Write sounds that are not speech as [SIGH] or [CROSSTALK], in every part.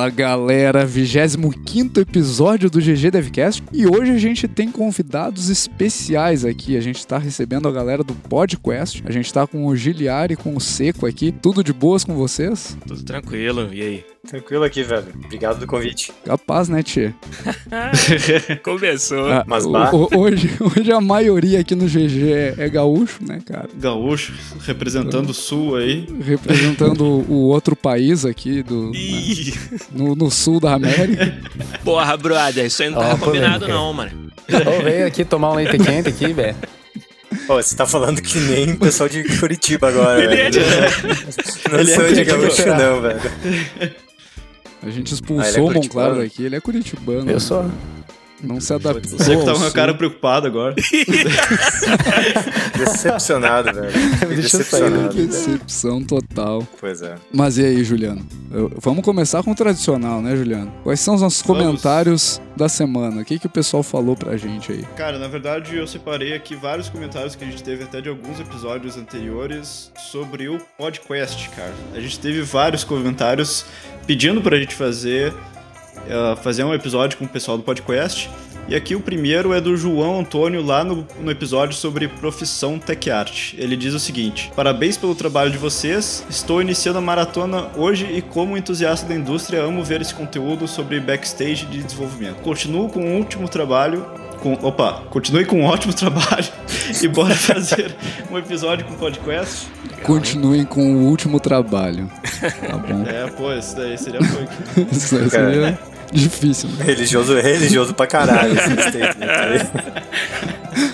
Fala galera, 25 episódio do GG Devcast e hoje a gente tem convidados especiais aqui. A gente tá recebendo a galera do PodQuest, a gente tá com o Giliari e com o Seco aqui. Tudo de boas com vocês? Tudo tranquilo, e aí? Tranquilo aqui, velho. Obrigado do convite. Capaz, né, Tchê? [LAUGHS] Começou. Ah, Mas bah. o- hoje, hoje a maioria aqui no GG é, é gaúcho, né, cara? Gaúcho, representando o sul aí. Representando o outro país aqui do, né, no, no sul da América. [LAUGHS] porra, brother, isso aí não tava a combinado não, mano. Ô, veio aqui tomar um leite quente aqui, velho. Pô, você tá falando que nem o pessoal de Curitiba agora, [LAUGHS] Ele é velho. de- Não Ele é sou de gaúcho, não, velho. A gente Ah, expulsou ele é o Monclaro curitibano? daqui, ele é curitibano. Eu sou. Não se adaptou. Você que tá com a cara preocupado agora. [LAUGHS] Decepcionado, velho. [LAUGHS] Decepcionado. Decepção total. Pois é. Mas e aí, Juliano? Eu- vamos começar com o tradicional, né, Juliano? Quais são os nossos Vamos. comentários da semana? O que, que o pessoal falou pra gente aí? Cara, na verdade eu separei aqui vários comentários que a gente teve até de alguns episódios anteriores sobre o podcast, cara. A gente teve vários comentários pedindo pra gente fazer, eh, fazer um episódio com o pessoal do podcast. E aqui o primeiro é do João Antônio, lá no, no episódio sobre profissão tech art. Ele diz o seguinte: Parabéns pelo trabalho de vocês. Estou iniciando a maratona hoje e, como entusiasta da indústria, amo ver esse conteúdo sobre backstage de desenvolvimento. Continuo com o último trabalho. Com, opa, continue com um ótimo [LAUGHS] trabalho e bora fazer um episódio com podcast. Continuem com o último trabalho. Tá [LAUGHS] bom? É, pô, isso daí seria punk. [LAUGHS] Isso aí seria difícil, né? Religioso, religioso pra caralho esse [LAUGHS] statement aí.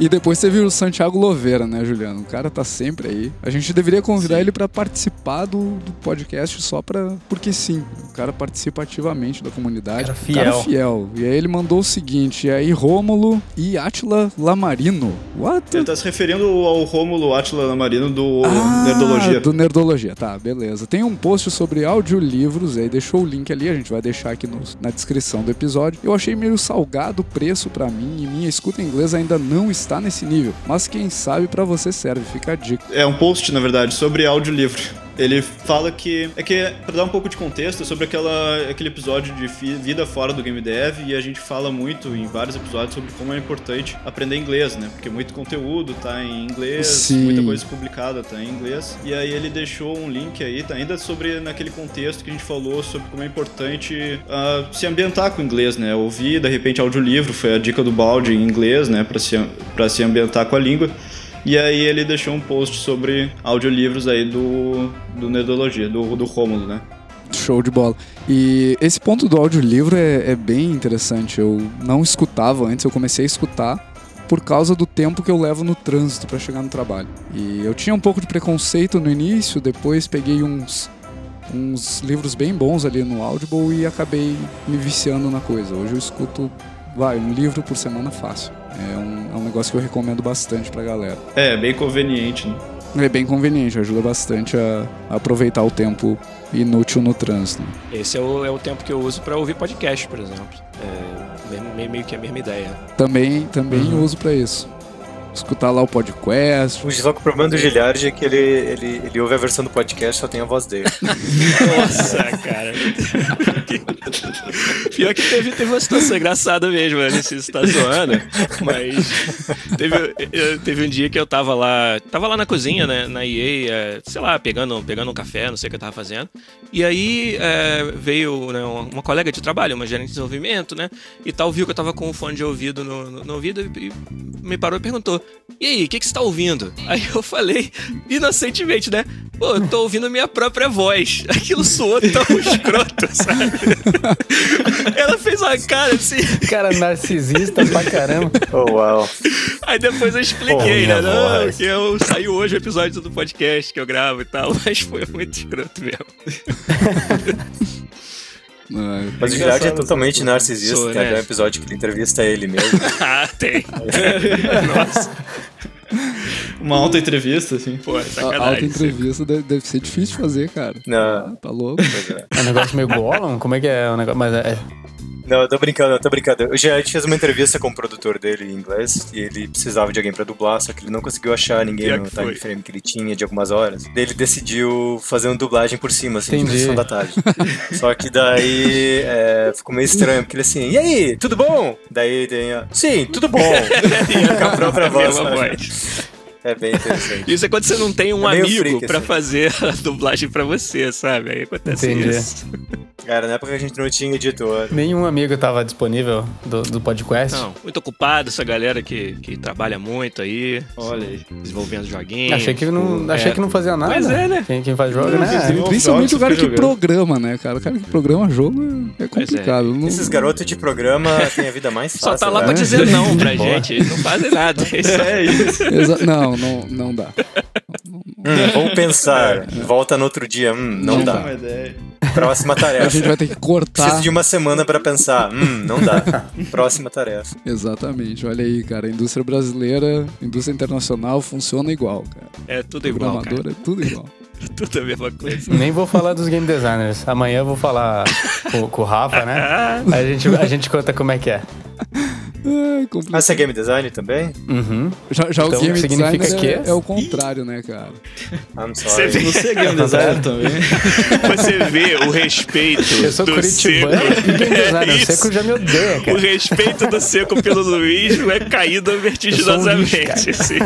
E depois teve o Santiago Loveira, né, Juliano? O cara tá sempre aí. A gente deveria convidar ele pra participar do, do podcast só pra. Porque sim, o cara participa ativamente da comunidade. Cara O Cara fiel. fiel. E aí ele mandou o seguinte: e aí Rômulo e Atila Lamarino. What? Ele tá se referindo ao Rômulo Atila Lamarino do Ah, Nerdologia. Do Nerdologia, tá, beleza. Tem um post sobre audiolivros, aí deixou o link ali, a gente vai deixar aqui no- na descrição do episódio. Eu achei meio salgado o preço pra mim e minha escuta inglesa ainda não está nesse nível. Mas quem sabe pra você serve, fica a dica. É um post, na verdade, sobre audiolivro. Ele fala que. É que, pra dar um pouco de contexto, é sobre aquela, aquele episódio de vida fora do game dev, e a gente fala muito em vários episódios sobre como é importante aprender inglês, né? Porque muito conteúdo tá em inglês, Sim. muita coisa publicada tá em inglês. E aí ele deixou um link aí, tá ainda sobre naquele contexto que a gente falou sobre como é importante ah, se ambientar com o inglês, né? Ouvir, de repente, audiolivro, foi a dica do balde em inglês, né? Pra se, pra se ambientar com a língua. E aí ele deixou um post sobre audiolivros aí do, do Nerdologia, do, do Rômulo, né? Show de bola. E esse ponto do audiolivro é, é bem interessante. Eu não escutava antes, eu comecei a escutar por causa do tempo que eu levo no trânsito pra chegar no trabalho. E eu tinha um pouco de preconceito no início, depois peguei uns, uns livros bem bons ali no Audible e acabei me viciando na coisa. Hoje eu escuto, vai, um livro por semana fácil. É um, é um negócio que eu recomendo bastante pra galera. É, bem conveniente, né? É bem conveniente, ajuda bastante a, a aproveitar o tempo inútil no trânsito. Esse é o, é o tempo que eu uso pra ouvir podcast, por exemplo. É me- me- meio que a mesma ideia. Também, também uso pra isso. Escutar lá o podcast. O só que o problema do Giliard é que ele, ele, ele ouve a versão do podcast só tem a voz dele. [LAUGHS] Nossa, cara. Pior que teve, teve uma situação engraçada mesmo, né? Você tá zoando, mas teve, eu- teve um dia que eu tava lá, tava lá na cozinha, né, na EA, é, sei lá, pegando, pegando um café, não sei o que eu tava fazendo. E aí é, veio né, uma, uma colega de trabalho, uma gerente de desenvolvimento, né, e tal, viu que eu tava com o fone de ouvido no, no- no ouvido e, e me parou e perguntou: E aí, o que, que você tá ouvindo? Aí eu falei, inocentemente, né? Pô, eu tô ouvindo minha própria voz. [LAUGHS] Aquilo soou tão [LAUGHS] escroto, sabe? Ela fez uma cara assim. Cara narcisista pra caramba. Oh, uau. Aí depois eu expliquei, Pô, né? minha Não, voz. que eu saiu hoje o episódio do podcast que eu gravo e tal, [LAUGHS] mas foi muito escroto mesmo. Ah, Mas o Giliard é totalmente narcisista. Sou, Tem né? até um episódio que ele entrevista ele mesmo. [LAUGHS] ah, tem. Nossa. Uma alta entrevista, assim. Pô, é sacanagem. alta entrevista deve, deve ser difícil de fazer, cara. Não, Tá louco? pois é. É um negócio meio Gollum? Como é que é o negócio? Mas é. Não, eu tô brincando, eu tô brincando. Eu já fez uma entrevista com o produtor dele em inglês e ele precisava de alguém pra dublar, só que ele não conseguiu achar ninguém Pior no que time frame que ele tinha de algumas horas. Daí ele decidiu fazer uma dublagem por cima, assim, de sessão da tarde. só que daí é, ficou meio estranho, porque ele assim, e aí, tudo bom? Daí tem a, sim, tudo bom. com a própria voz. É bem interessante. Isso é quando você não tem um É amigo freak, pra assim. fazer a [LAUGHS] dublagem pra você, sabe? Aí acontece Entendi. isso. Cara, na época a gente não tinha editor. Nenhum amigo tava disponível do, do podcast. Não, muito ocupado essa galera que, que trabalha muito aí, Olha aí. desenvolvendo joguinhos. Achei que não, tipo, achei é. que não fazia nada. Pois é, né? Quem, quem faz jogo, Não, né? Principalmente o cara que programa, né, cara? O cara que programa jogo é é Pois é. complicado. Não- Esses garotos de programa têm a vida mais fácil. Só tá lá né? pra dizer não [LAUGHS] pra gente, eles não fazem nada. É isso. Exa- Não, não, não dá. Hum, vamos pensar. Volta no outro dia. Hum, não Tive dá. Próxima A tarefa. gente vai ter que cortar. Preciso de uma semana pra pensar. Hum, não dá. Próxima tarefa. Exatamente, olha aí, cara. A indústria brasileira, indústria internacional funciona igual, cara. É tudo igual, cara. É tudo igual. [LAUGHS] Tudo a mesma coisa. Nem vou falar dos game designers. Amanhã eu vou falar com, com o Rafa, né? [LAUGHS] Aí a gente, a gente conta como é que é. É complicado. Ah, você é game design também? Uhum. Já, já Então, o game significa designer é, que- é o contrário, né, cara? [LAUGHS] I'm Você sorry. vê, Você é game [LAUGHS] designer também? [LAUGHS] você vê o respeito Eu sou do curitibano seco. game. É o. Seco já me odeia, O cara. respeito do seco pelo Luiz vai caindo vertiginosamente. Um assim.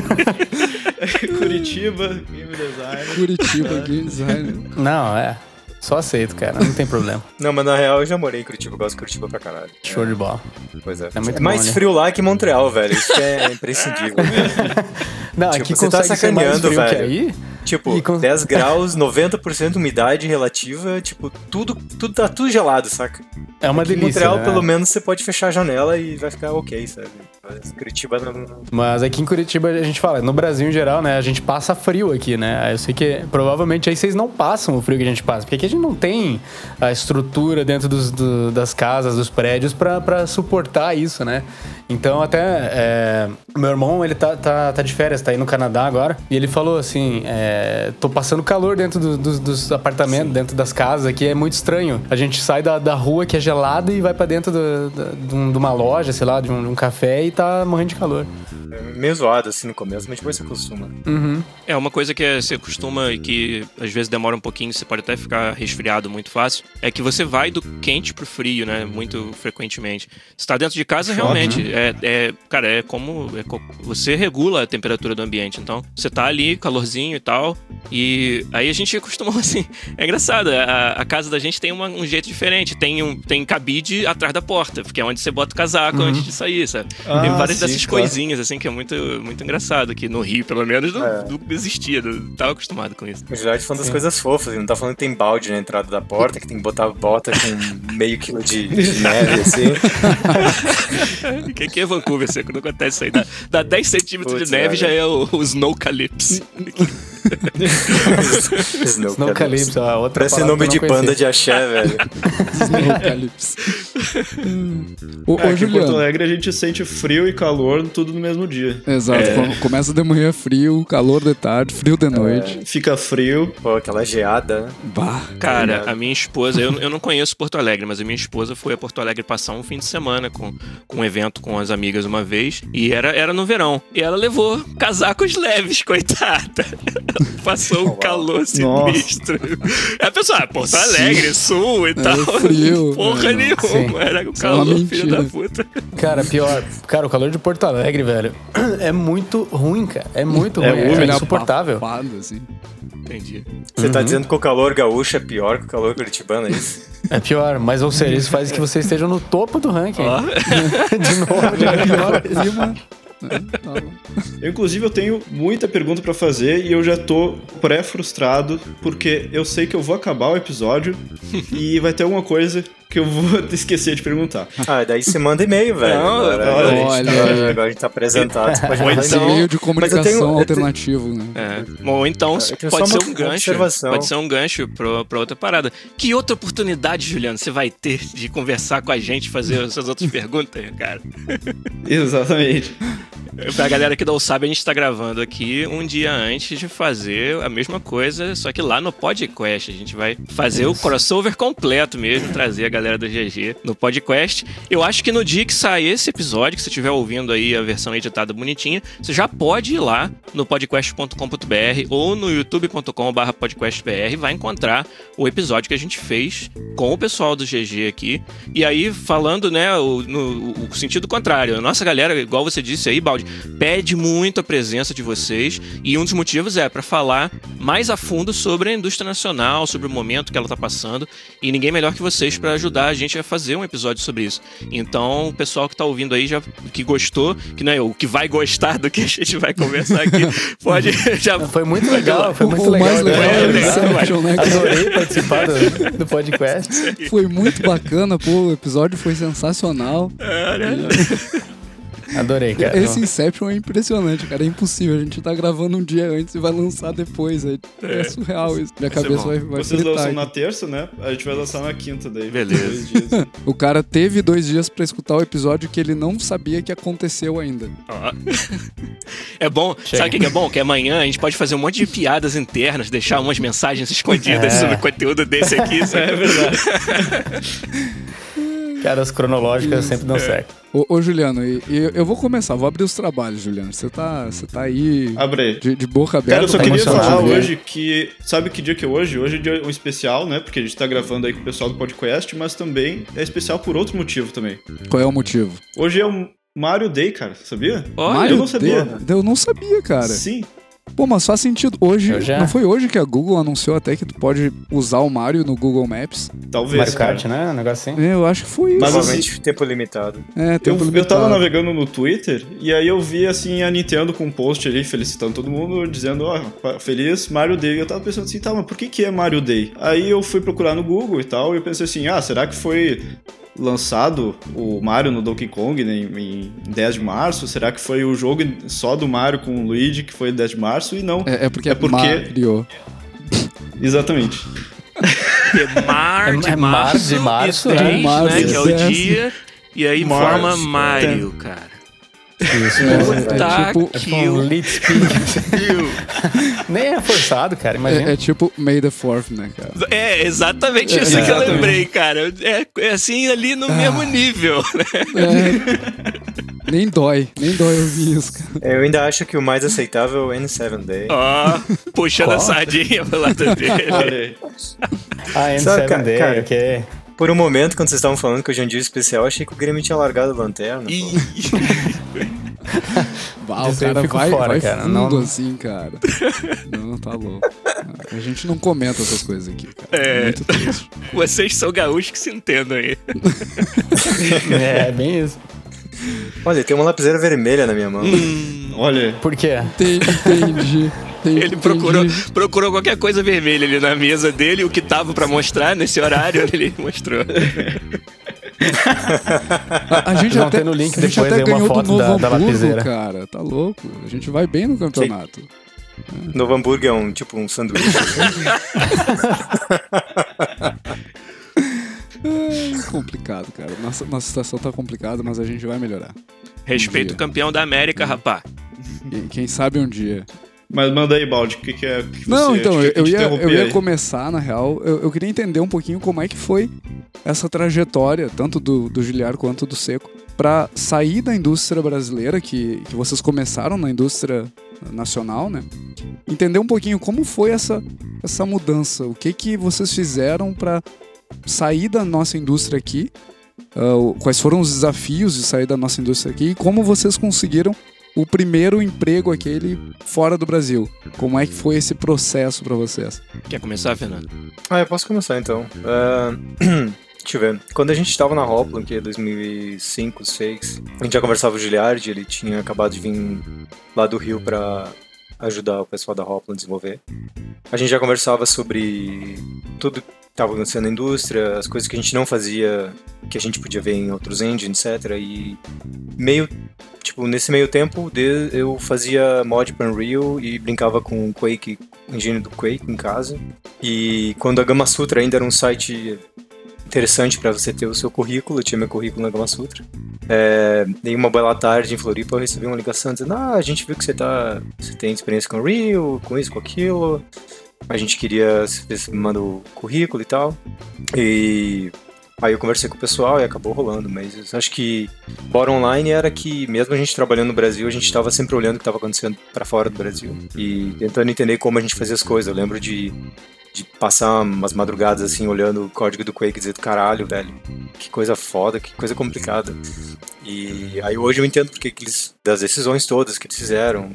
Curitiba, game designer. Curitiba, game designer. Não, é. Só aceito, cara. Não tem problema. [LAUGHS] Não, mas na real eu já morei em Curitiba. Eu gosto de Curitiba pra caralho. Show de bola. Pois é. É muito mais bom, né? frio lá que Montreal, velho. Isso que é imprescindível. [LAUGHS] Não, Tipo, aqui você tá mais sacaneando, velho. aí. Tipo, com- 10 graus, [LAUGHS] 90% umidade relativa. Tipo, tudo, tudo tá tudo gelado, saca? É uma Aqui em delícia. Montreal, né? pelo menos, você pode fechar a janela e vai ficar ok, sabe? Mas Curitiba não. Mas aqui em Curitiba a gente fala, no Brasil em geral, né? A gente passa frio aqui, né? Aí Eu sei que provavelmente aí vocês não passam o frio que a gente passa, porque aqui a gente não tem a estrutura dentro dos, do- das casas, dos prédios pra, pra suportar isso, né? Então até é, meu irmão, ele tá, tá, tá de férias, tá aí no Canadá agora, e ele falou assim, é, tô passando calor dentro do- dos- dos apartamentos, dentro das casas aqui, é muito estranho. A gente sai da, da rua que é gelada e vai pra dentro do- da- de, um- uma loja, sei lá, de um, de um café e tá morrendo de calor. É meio zoado assim no começo, mas depois você acostuma. Uhum. É uma coisa que você costuma e que às vezes demora um pouquinho, você pode até ficar resfriado muito fácil, é que você vai do quente pro frio, né? Muito frequentemente. Você tá dentro de casa, realmente, é, é- cara, é como é co- você regula a temperatura do ambiente. Então, você tá ali, calorzinho e tal, e aí a gente costuma [LAUGHS] assim. É engraçado, a, a casa da gente tem uma- um jeito diferente. Tem um tem cabide atrás da porta, porque é onde você bota o casaco antes de sair, sabe? Ah, tem várias sim, dessas claro. coisinhas assim que é muito, muito engraçado, que no Rio, pelo menos, não, É. não existia, não tava acostumado com isso. O Gerard falando das coisas fofas, ele não tá falando que tem balde na entrada da porta, que tem que botar bota com meio quilo de, de [LAUGHS] neve, assim. O [LAUGHS] que, que é Vancouver, seco? Não acontece isso aí. Dá, dá 10 centímetros Putz, de neve olha. já é o, o Snow Calypse. Snow Snow Calypso, a outra Parece palavra nome que de eu não banda conhecia. de axé, velho. Apocalipse. [LAUGHS] ô, É, ô, aqui em Porto. Alegre a gente sente frio e calor tudo no mesmo dia. Exato. É. come- Começa de manhã frio, calor de tarde, frio de noite. Fica frio. Pô, aquela geada. Bah. Cara, a minha esposa, eu, eu não conheço Porto Alegre, mas a minha esposa foi a Porto Alegre passar um fim de semana com, com um evento com as amigas uma vez, e era, era no verão. E ela levou casacos leves, [LAUGHS] coitada. [LAUGHS] Passou um calor sinistro. Aí a pessoa, ah, Porto Alegre, sul e tal. frio, [LAUGHS] Porra é, nenhuma, sim. era o é calor, filho mentira. da puta. Cara, pior. Cara, o calor de Porto Alegre, velho, é muito ruim, cara. É muito É ruim. É, Ele insuportável. abafado, assim. Entendi. Você Uhum. tá dizendo que o calor gaúcho é pior que o calor curitibano, é isso? É pior, mas ou seja, isso faz que vocês estejam no topo do ranking. Ó. [LAUGHS] de novo, de É novo. Eu, inclusive, eu tenho muita pergunta pra fazer e eu já tô pré-frustrado porque eu sei que eu vou acabar o episódio e vai ter alguma coisa que eu vou [LAUGHS] esquecer de perguntar. Ah, daí você manda e-mail, velho. Não, agora, olha, a gente, olha. agora- a gente tá apresentado, você pode Ou mandar então- e-mail. Meio de Mas eu comunicação tenho- eu tenho- alternativo, né? É. Ou então pode ser um gancho. observação. Pode ser um gancho pra, pra outra parada. Que outra oportunidade, Juliano, você vai ter de conversar com a gente, fazer essas outras perguntas, [LAUGHS] cara? Exatamente. Pra galera que não sabe, a gente tá gravando aqui um dia antes de fazer a mesma coisa, só que lá no podcast. A gente vai fazer Isso. o crossover completo mesmo, trazer a galera do GG no podcast. Eu acho que no dia que sair esse episódio, que você estiver ouvindo aí a versão editada bonitinha, você já pode ir lá no podcast.com.br ou no youtube.com.br podcastbr, vai encontrar o episódio que a gente fez com o pessoal do GG aqui. E aí, falando, né, o, no o sentido contrário. A nossa galera, igual você disse aí, Baldi, pede muito a presença de vocês. E um dos motivos é para falar mais a fundo sobre a indústria nacional, sobre o momento que ela tá passando. E ninguém melhor que vocês para ajudar a gente a fazer um episódio sobre isso. Então, o pessoal que tá ouvindo aí, já que gostou, que não é o que vai gostar do que a gente vai conversar aqui, [LAUGHS] pode já. Foi muito legal, foi muito o legal. mais legal é, é, é, né? [LAUGHS] Adorei participar do, do podcast. Foi muito bacana, pô, o episódio foi sensacional. É, né? [LAUGHS] Adorei, [LAUGHS] cara. Esse Inception é impressionante, cara. É impossível. A gente tá gravando um dia antes e vai lançar depois. É, é, é surreal isso. Minha cabeça vai, vai Vocês lançam na terça, né? A gente vai lançar na quinta daí. Beleza. [LAUGHS] o cara teve dois dias para escutar o episódio que ele não sabia que aconteceu ainda. É bom. Chega. Sabe o que é bom? Que amanhã a gente pode fazer um monte de piadas internas, deixar umas mensagens escondidas é. sobre o conteúdo desse aqui. É verdade. [LAUGHS] Piadas cronológicas sempre dão é. certo. Ô, ô Juliano, e, e eu vou começar, vou abrir os trabalhos, Juliano. Você tá, você tá aí Abre. De, de boca aberta. Cara, eu só tá queria falar hoje que. Sabe que dia que é hoje? Hoje é dia um especial, né? Porque a gente tá gravando aí com o pessoal do podcast, mas também é especial por outro motivo também. Qual é o motivo? Hoje é o Mario Day, cara, sabia? Olha, eu não sabia. Day? Eu não sabia, cara. Sim. Pô, mas faz sentido. Hoje, já... não foi hoje que a Google anunciou até que tu pode usar o Mario no Google Maps? Talvez. Mario Kart, né? Um negócio assim. É, eu acho que foi isso. Mas Provavelmente assim, tempo limitado. É, tempo eu, limitado. Eu tava navegando no Twitter e aí eu vi assim a Nintendo com um post ali felicitando todo mundo, dizendo, ó, oh, feliz Mario Day. Eu tava pensando assim, tá, mas por que que é Mario Day? Aí eu fui procurar no Google e tal, e eu pensei assim, ah, será que foi lançado o Mario no Donkey Kong né, em 10 de março? Será que foi o jogo só do Mario com o Luigi que foi 10 de março? E não. É, é porque é porque Mario. [LAUGHS] Exatamente. É mar de é, é mar de março, é, março, né, que é o dia, e aí March, forma Mario, cara. Isso, é, é, tipo, é tipo um Nem é forçado, cara, imagina. É, é, tipo May the Fourth, né, cara? É, exatamente isso que eu lembrei, cara. É, é assim ali no ah. mesmo nível, né? É. Nem dói, nem dói ouvir isso, cara. Eu ainda acho que o mais aceitável é N7 Day. Ó, oh, puxando a sardinha pro lado [LAUGHS] dele. ah, N7 Day, cara, ok. Por um momento, quando vocês estavam falando que hoje é um dia especial, achei que o Grêmio tinha largado a lanterna. [LAUGHS] Bah, o cara vai, fora, vai cara. fundo não... assim, cara. Não, tá louco. A gente não comenta essas coisas aqui, cara. É, é muito triste. Vocês são gaúchos que se entendam aí. [LAUGHS] é, bem isso. Olha, tem uma lapiseira vermelha na minha mão. Hum, olha. Por quê? Entendi. [LAUGHS] Ele procurou, procurou qualquer coisa vermelha ali na mesa dele, o que tava para mostrar nesse horário, [LAUGHS] ele mostrou. a, a, gente Vão até, no link a gente depois até ganhou do Novo da, Hamburgo, da cara. Tá louco. A gente vai bem no campeonato. É. Novo Hamburgo é um tipo um sanduíche. [LAUGHS] é complicado, cara. Nossa, nossa situação tá complicada, mas a gente vai melhorar. Respeito um o campeão da América, rapá. Quem, quem sabe um dia. Mas manda aí, Balde, o que, que é que Não, então, eu, eu, ia, eu ia começar, na real, eu, eu, queria entender um pouquinho como é que foi essa trajetória, tanto do, do Giliar quanto do Seco, para sair da indústria brasileira, que, que vocês começaram na indústria nacional, né? Entender um pouquinho como foi essa, essa mudança, o que, que vocês fizeram para sair da nossa indústria aqui, uh, quais foram os desafios de sair da nossa indústria aqui e como vocês conseguiram o primeiro emprego aquele fora do Brasil. Como é que foi esse processo para vocês? Quer começar, Fernando? Ah, eu posso começar então. Uh... [CLEARS THROAT] Deixa eu ver. Quando a gente estava na Hopland, que é 2005, 2006, a gente já conversava com o Giliard, ele tinha acabado de vir lá do Rio para ajudar o pessoal da Hopland a desenvolver. A gente já conversava sobre tudo estava acontecendo na indústria, as coisas que a gente não fazia, que a gente podia ver em outros engines, etc. E meio Tipo, nesse meio tempo eu fazia mod para Unreal e brincava com o Quake, engine do Quake em casa. E quando a Gama Sutra ainda era um site interessante para você ter o seu currículo, eu tinha meu currículo na Gama Sutra. É, uma bela tarde em Floripa eu recebi uma ligação dizendo: Ah, a gente viu que você tá. Você tem experiência com Rio, com isso, com aquilo. A gente queria. Você manda o currículo e tal. E Aí eu conversei com o pessoal e acabou rolando, mas acho que bottom online era que mesmo a gente trabalhando no Brasil, a gente estava sempre olhando o que estava acontecendo para fora do Brasil e tentando entender como a gente fazia as coisas. Eu lembro de, de passar umas madrugadas assim olhando o código do Quake e dizer, caralho, velho, que coisa foda, que coisa complicada. E aí hoje eu entendo porque eles, das decisões todas que eles fizeram,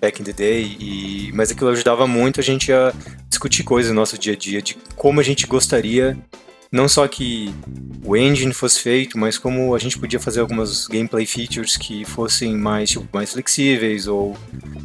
back in the day, e, mas aquilo ajudava muito a gente a discutir coisas no nosso dia a dia, de como a gente gostaria não só que o engine fosse feito, mas como a gente podia fazer algumas gameplay features que fossem mais, tipo, mais flexíveis ou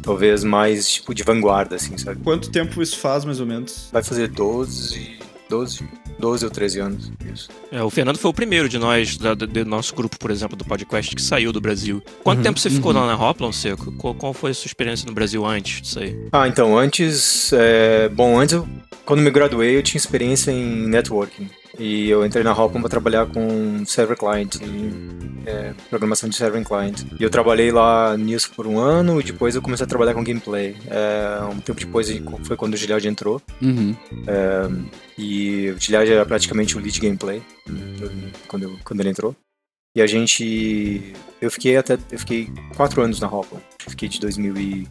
talvez mais tipo de vanguarda, assim, sabe? Quanto tempo isso faz, mais ou menos? Vai fazer 12, 12, 12 ou 13 anos, isso. É, o Fernando foi o primeiro de nós, da, do nosso grupo, por exemplo, do podcast, que saiu do Brasil. Quanto uhum, tempo você uhum. ficou lá na Hoplon, Seco? Qual, qual, foi a sua experiência no Brasil antes disso aí? Ah, então, antes... É... Bom, antes, eu, quando me graduei, eu tinha experiência em networking. E eu entrei na Hopcom para trabalhar com server client, é, programação de server client. E eu trabalhei lá nisso por um ano e depois eu comecei a trabalhar com gameplay. É, um tempo depois foi quando o Giliard entrou. Uhum. É, e o Giliard era praticamente o lead gameplay quando, eu, quando ele entrou. E a gente. Eu fiquei até. Eu fiquei quatro anos na Hopper. Fiquei de 2000 e.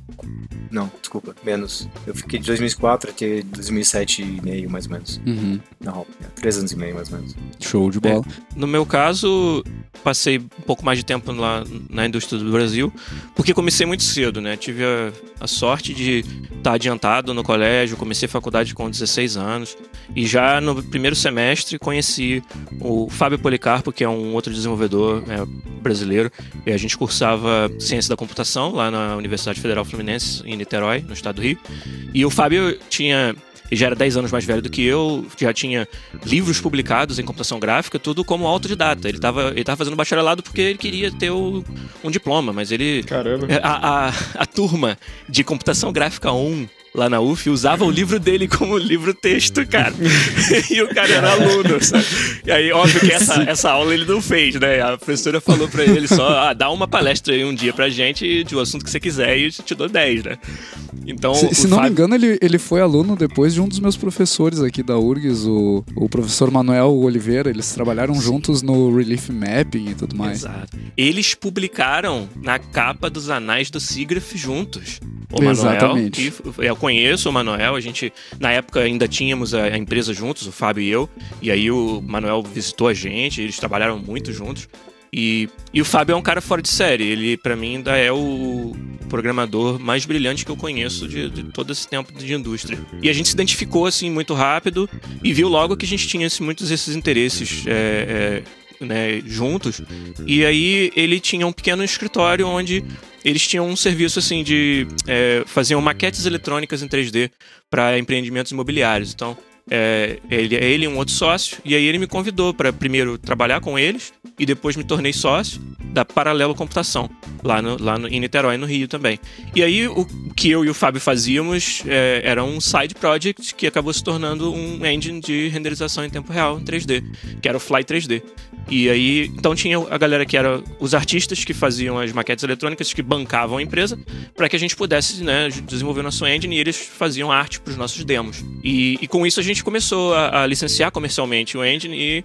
Não, desculpa, menos. Eu fiquei de 2004 até 2007 e meio, mais ou menos. Uhum. Na Hopper. É, três anos e meio, mais ou menos. Show de bola. É, no meu caso, passei um pouco mais de tempo lá na indústria do Brasil, porque comecei muito cedo, né? Tive a, a sorte de estar tá adiantado no colégio, comecei a faculdade com 16 anos. E já no primeiro semestre conheci o Fábio Policarpo, que é um outro desenvolvedor é, brasileiro, e a gente cursava ciência da computação lá na Universidade Federal Fluminense, em Niterói, no estado do Rio. E o Fábio tinha ele já era 10 anos mais velho do que eu, já tinha livros publicados em computação gráfica, tudo como autodidata. Ele estava ele tava fazendo bacharelado porque ele queria ter o, um diploma, mas ele. Caramba. A, a, a turma de computação gráfica 1 lá na UF usava o livro dele como livro texto, cara. [LAUGHS] e o cara era aluno, sabe? E aí, óbvio que essa, essa aula ele não fez, né? A professora falou pra ele só, ah, dá uma palestra aí um dia pra gente de um assunto que você quiser e eu te dou 10, né? Então, se, se não Fábio... me engano, ele, ele foi aluno depois de um dos meus professores aqui da URGS, o, o professor Manuel Oliveira. Eles trabalharam Sim. juntos no Relief Mapping e tudo mais. Exato. Eles publicaram na capa dos Anais do Sigraf juntos. O Exatamente. Manuel, e, eu conheço o Manuel, a gente, na época ainda tínhamos a, a empresa juntos, o Fábio e eu, e aí o Manuel visitou a gente, eles trabalharam muito juntos. E, e o Fábio é um cara fora de série. Ele, para mim, ainda é o programador mais brilhante que eu conheço de, de, todo esse tempo de indústria. E a gente se identificou, assim, muito rápido e viu logo que a gente tinha assim, muitos desses interesses é, é, né, juntos. E aí ele tinha um pequeno escritório onde eles tinham um serviço assim de é, faziam maquetes eletrônicas em 3D para empreendimentos imobiliários. Então é, ele, ele e um outro sócio, e aí ele me convidou para primeiro trabalhar com eles e depois me tornei sócio da Paralelo Computação, lá, no, lá no, em Niterói, no Rio também. E aí o que eu e o Fábio fazíamos é, era um side project que acabou se tornando um engine de renderização em tempo real em 3D, que era o Fly 3D. E aí, então tinha a galera que era os artistas que faziam as maquetes eletrônicas, que bancavam a empresa, para que a gente pudesse né, desenvolver nosso engine e eles faziam arte para os nossos demos. E, e, com isso a gente começou a, a licenciar comercialmente o engine e,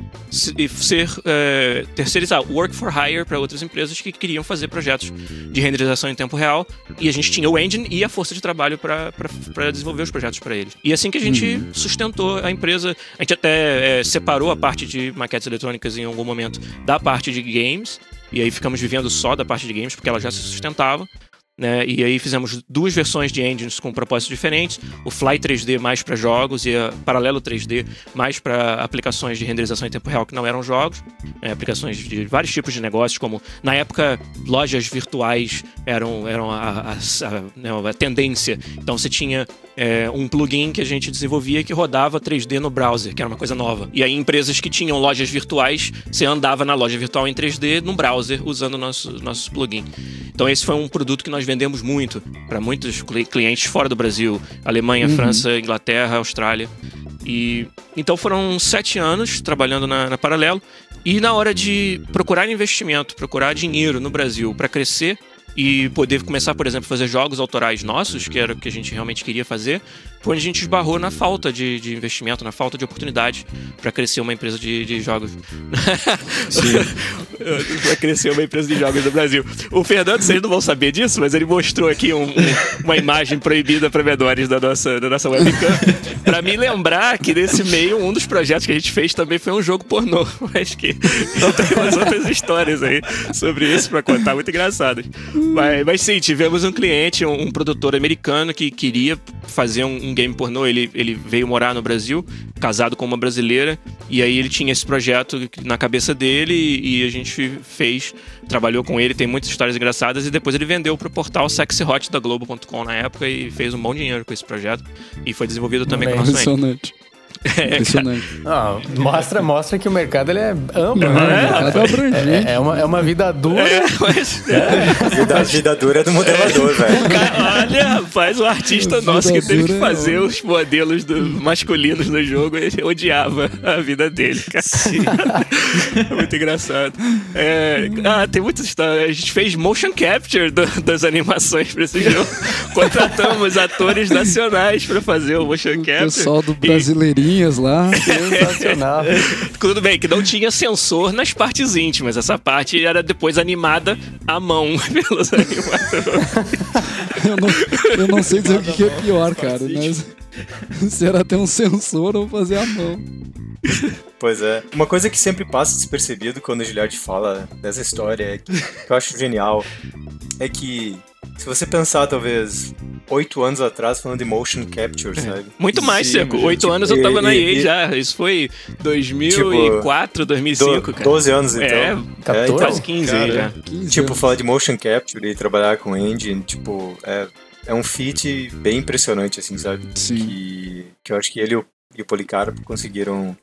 e ser é, terceirizar work for hire para outras empresas que queriam fazer projetos de renderização em tempo real. E a gente tinha o engine e a força de trabalho para desenvolver os projetos para eles. E assim que a gente uhum. sustentou a empresa, a gente até é, separou a parte de maquetes eletrônicas em algum momento da parte de games. E aí ficamos vivendo só da parte de games, porque ela já se sustentava. Né? E aí fizemos duas versões de engines com propósitos diferentes, o Fly 3D mais para jogos e a Paralelo 3D mais para aplicações de renderização em tempo real que não eram jogos, né? aplicações de vários tipos de negócios, como na época lojas virtuais eram, eram a, a, a, né, a tendência. Então você tinha é, um plugin que a gente desenvolvia que rodava 3D no browser, que era uma coisa nova. E aí empresas que tinham lojas virtuais, você andava na loja virtual em 3D no browser usando nosso, nosso plugin. Então esse foi um produto que nós vendemos muito para muitos clientes fora do Brasil, Alemanha, uhum. França, Inglaterra, Austrália. E então foram sete anos trabalhando na, na Paralelo E na hora de procurar investimento, procurar dinheiro no Brasil para crescer, e poder começar, por exemplo, a fazer jogos autorais nossos, que era o que a gente realmente queria fazer, foi onde a gente esbarrou na falta de, de investimento, na falta de oportunidade para crescer uma empresa de, de jogos. [LAUGHS] para crescer uma empresa de jogos no Brasil. O Fernando, vocês não vão saber disso, mas ele mostrou aqui um, um, uma imagem proibida para menores da nossa, da nossa webcam, para me lembrar que nesse meio, um dos projetos que a gente fez também foi um jogo pornô, mas que não tem umas outras histórias aí sobre isso para contar, muito engraçadas. Mas, mas sim, tivemos um cliente, um, um produtor americano que queria fazer um, um, game pornô. Ele, ele veio morar no Brasil, casado com uma brasileira, e aí ele tinha esse projeto na cabeça dele e, e a gente fez, trabalhou com ele, tem muitas histórias engraçadas, e depois ele vendeu pro portal sexyhot da Globo.com na época e fez um bom dinheiro com esse projeto. E foi desenvolvido também com a nossa É, Impressionante. Não, mostra, mostra que o mercado ele é amplo, é, né? É, é, é, uma, é uma vida dura. É, mas... é. Vida, vida dura é do modelador, velho. Olha, rapaz, o artista nosso que teve que fazer os modelos do, masculinos no jogo, ele odiava a vida dele, cara. [LAUGHS] Muito engraçado. É, ah, tem muitas histórias. A gente fez motion capture do, das animações pra esse jogo. [LAUGHS] Contratamos atores nacionais pra fazer o motion capture. O pessoal do brasileirinho lá. Sensacional. [LAUGHS] Tudo bem, que não tinha sensor nas partes íntimas. Essa parte era depois animada à mão [LAUGHS] pelos animadores. eu, não, eu não sei dizer o que, que é pior, cara. Mas [LAUGHS] se era ter um sensor ou fazer à mão. Pois é. Uma coisa que sempre passa despercebido quando o Giliard fala dessa história, que eu acho genial, é que se você pensar, talvez, oito anos atrás, falando de motion capture, sabe? Muito mais, Seco. Oito tipo, anos eu tava e, na EA e, já. Isso foi 2004, tipo, 2005, do, cara. 12 anos, então. É, 14, é, quase 15 cara, já. 15 tipo, anos. falar de motion capture e trabalhar com engine, tipo, é, é um feat bem impressionante, assim, sabe? Sim. Que, que eu acho que ele e o, e o Policarpo conseguiram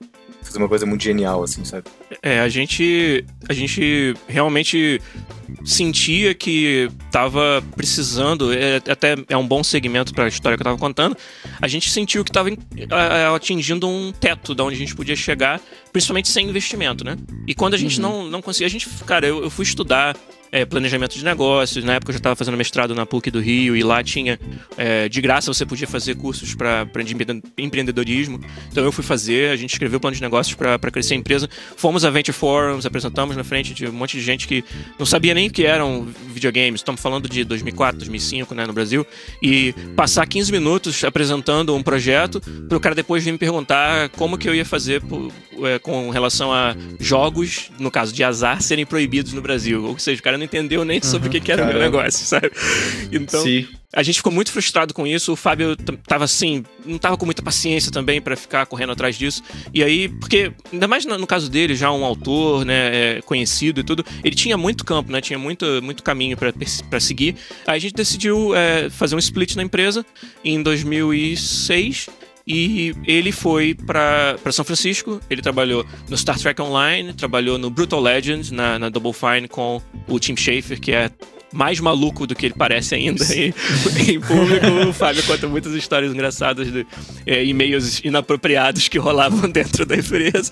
fazer uma coisa muito genial, assim, sabe? É, a gente, a gente realmente sentia que estava precisando, é, até é um bom segmento para a história que eu estava contando, a gente sentiu que estava atingindo um teto da onde a gente podia chegar, principalmente sem investimento, né? E quando a gente uhum. não, não conseguia, a gente, cara, eu, eu fui estudar é, planejamento de negócios. Na época eu já estava fazendo mestrado na PUC do Rio e lá tinha, é, de graça, você podia fazer cursos para empreendedorismo. Então eu fui fazer, a gente escreveu plano de negócios para crescer a empresa. Fomos a Venture Forums, apresentamos na frente de um monte de gente que não sabia nem o que eram videogames. Estamos falando de 2004, 2005, né, no Brasil. E passar 15 minutos apresentando um projeto para o cara depois vir me perguntar como que eu ia fazer é, com relação a jogos, no caso de azar, serem proibidos no Brasil. Ou seja, o cara não entendeu nem sobre uhum, o que, era o meu negócio, sabe? Então, Sim. a gente ficou muito frustrado com isso. O Fábio tava assim, não tava com muita paciência também para ficar correndo atrás disso. E aí, porque, ainda mais no, no caso dele, já um autor, né, é, conhecido e tudo, ele tinha muito campo, né? Tinha muito, muito caminho para seguir. Aí a gente decidiu é, fazer um split na empresa em 2006 e ele foi para São Francisco, ele trabalhou no Star Trek Online, trabalhou no Brutal Legends, na, na Double Fine com o Tim Schafer, que é mais maluco do que ele parece ainda em, [LAUGHS] em público. O Fábio conta muitas histórias engraçadas de é, e-mails inapropriados que rolavam [LAUGHS] dentro da empresa.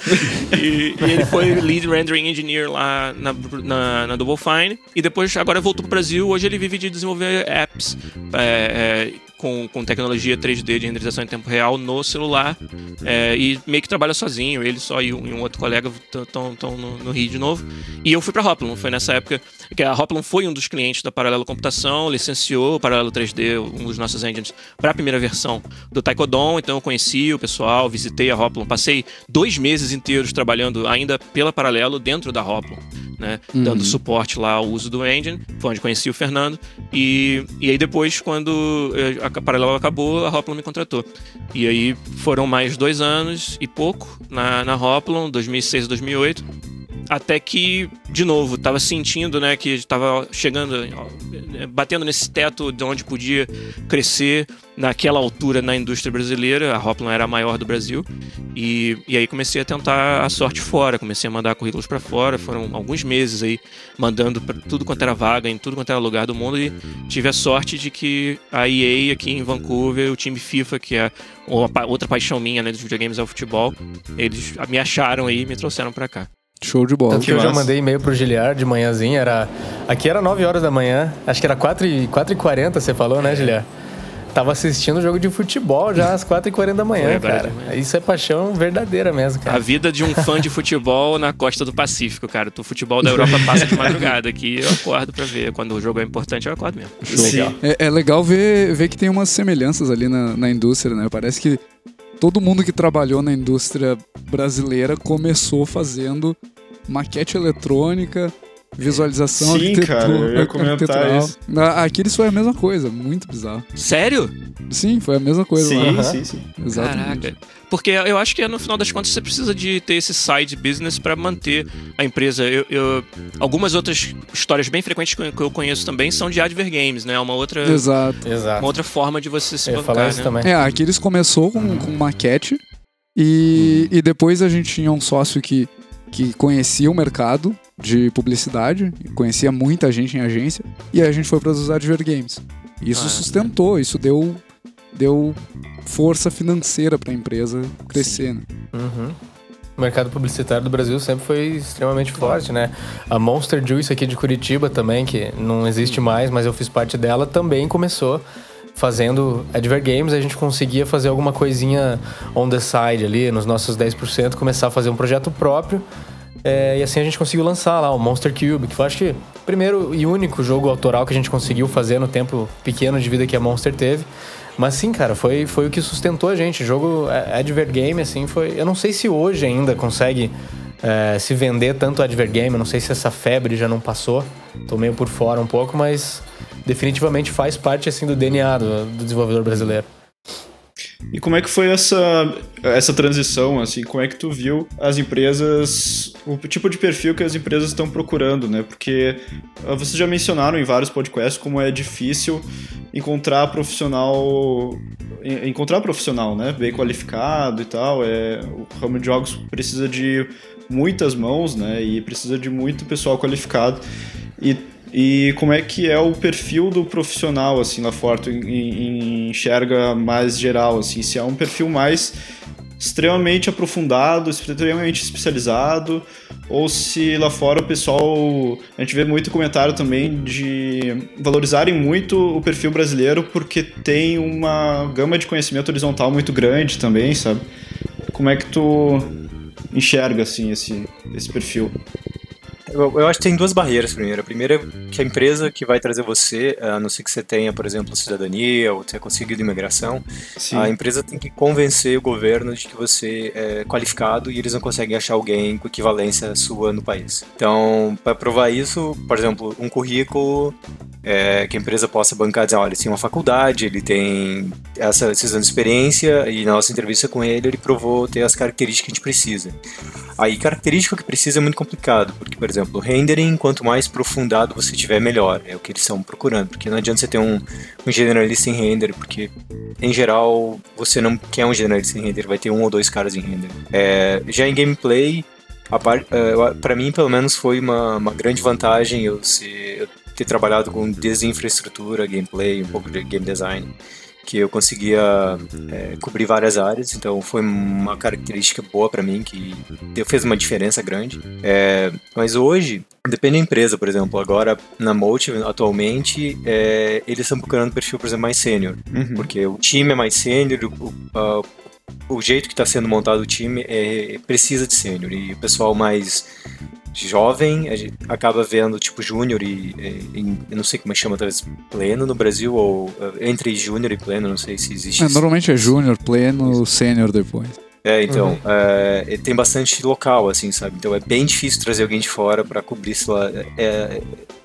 E, e, ele foi lead rendering engineer lá na, na, na, Double Fine. E depois, agora voltou pro Brasil. Hoje ele vive de desenvolver apps. É, é, com, com tecnologia 3D de renderização em tempo real no celular é, e meio que trabalha sozinho. Ele só e um, e um outro colega estão no, no, Rio de novo. E eu fui para Hoplon. Foi nessa época que a Hoplon foi um dos clientes da Paralelo Computação, licenciou o Paralelo 3D, um dos nossos engines, para a primeira versão do Taekwondo. Então eu conheci o pessoal, visitei a Hoplon, passei dois meses inteiros trabalhando ainda pela Paralelo dentro da Hoplon né? Uhum. Dando suporte lá ao uso do engine. Foi onde conheci o Fernando. E, e aí depois, quando eh, a Paralelo acabou, a Hoplon me contratou. E aí foram mais dois anos e pouco na, na Hoplon, 2006 a 2008 até que, de novo, estava sentindo né, que estava chegando, batendo nesse teto de onde podia crescer naquela altura na indústria brasileira. A Hoplon era a maior do Brasil. E, e aí comecei a tentar a sorte fora, comecei a mandar currículos para fora. Foram alguns meses aí mandando para tudo quanto era vaga, em tudo quanto era lugar do mundo. E tive a sorte de que a EA aqui em Vancouver, o time FIFA, que é outra paixão minha né, dos videogames é o futebol, eles me acharam aí e me trouxeram para cá. Show de bola. Tanto que, eu já mandei e-mail pro Giliar de manhãzinha, era... Aqui era 9 horas da manhã, acho que era 4 e, 4 e 40 você falou, né, Giliar? Tava assistindo o jogo de futebol já às 4h40 da manhã, Verdade, cara. né? Isso é paixão verdadeira mesmo, A cara. vida de um fã de futebol na costa do Pacífico, cara. O futebol da Europa passa de madrugada aqui. Eu acordo pra ver. Quando o jogo é importante, eu acordo mesmo. Sim. É, é legal ver, ver que tem umas semelhanças ali na, na indústria, né? Parece que todo mundo que trabalhou na indústria brasileira começou fazendo maquete eletrônica, visualização Sim, arquitetura, cara, eu ia comentar isso. Aqui eles foi a mesma coisa, muito bizarro. Sério? Sim, foi a mesma coisa Sim, lá. sim, sim. Exatamente. Caraca. Porque eu acho que no final das contas você precisa de ter esse side business pra manter a empresa. Eu, eu- algumas outras histórias bem frequentes que eu- conheço também são de adver games, né? Uma outra, Exato. uma Exato. outra forma de você se Eu bancar, falar isso né? também. É, aqui eles começou com, com maquete e, e depois a gente tinha um sócio que, que conhecia o mercado de publicidade, conhecia muita gente em agência, e aí a gente foi para os Adver Games. Isso Ah, sustentou, isso deu, deu força financeira para a empresa crescer. Né? Uhum. O mercado publicitário do Brasil sempre foi extremamente forte, né? A Monster Juice aqui de Curitiba também, que não existe mais, mas eu fiz parte dela, também começou fazendo Adver Games. A gente conseguia fazer alguma coisinha on the side ali, nos nossos 10%, começar a fazer um projeto próprio. É, e assim a gente conseguiu lançar lá o Monster Cube, que foi acho que o primeiro e único jogo autoral que a gente conseguiu fazer no tempo pequeno de vida que a Monster teve. Mas sim, cara, foi, foi o que sustentou a gente. O jogo é, Adver Game, assim, foi. Eu não sei se hoje ainda consegue é, se vender tanto Adver Game, eu não sei se essa febre já não passou. Tô meio por fora um pouco, mas definitivamente faz parte assim do DNA do, do desenvolvedor brasileiro. E como é que foi essa, essa transição, assim, como é que tu viu as empresas, o tipo de perfil que as empresas estão procurando, né? Porque ah, vocês já mencionaram em vários podcasts como é difícil encontrar profissional, en- encontrar profissional, né? Bem qualificado e tal, é, o ramo de jogos precisa de muitas mãos, né? E precisa de muito pessoal qualificado. E e como é que é o perfil do profissional, assim, lá fora? Tu en- en- enxerga mais geral, assim, se é um perfil mais extremamente aprofundado, extremamente especializado, ou se lá fora o pessoal. A gente vê muito comentário também de valorizarem muito o perfil brasileiro porque tem uma gama de conhecimento horizontal muito grande também, sabe? Como é que tu enxerga, assim, esse, esse perfil? Eu, eu acho que tem duas barreiras primeiro. A primeira é que a empresa que vai trazer você, a não ser que você tenha, por exemplo, cidadania ou tenha conseguido imigração, Sim. a empresa tem que convencer o governo de que você é qualificado e eles não conseguem achar alguém com equivalência sua no país. Então, para provar isso, por exemplo, um currículo é, que a empresa possa bancar, dizer, olha, ele tem uma faculdade, ele tem essa, esses anos de experiência e na nossa entrevista com ele, ele provou ter as características que a gente precisa. Aí, característica que precisa é muito complicado, porque, por exemplo, o rendering, quanto mais aprofundado você tiver, melhor. É o que eles estão procurando, porque não adianta você ter um, um generalista em render, porque, em geral, você não quer um generalista em render, vai ter um ou dois caras em render. É, já em gameplay, a par, é, mim, pelo menos, foi uma, uma grande vantagem eu, ser, eu ter trabalhado com desinfraestrutura, gameplay, um pouco de game design que eu conseguia é, cobrir várias áreas, então foi uma característica boa para mim que fez uma diferença grande. É, mas hoje, depende da empresa, por exemplo, agora na Motive, atualmente, é, eles estão procurando perfil, por exemplo, mais sênior, Uhum. porque o time é mais sênior, o, a- o jeito que está sendo montado o time é, precisa de sênior, e o pessoal mais jovem a gente acaba vendo tipo júnior e, e- e- não sei como é que chama talvez pleno no Brasil ou eh, entre júnior e pleno não sei se existe É, normalmente é júnior, pleno, sênior depois. É, então, é, e tem bastante local, assim, sabe? Então é bem difícil trazer alguém de fora pra cobrir, sei lá, é,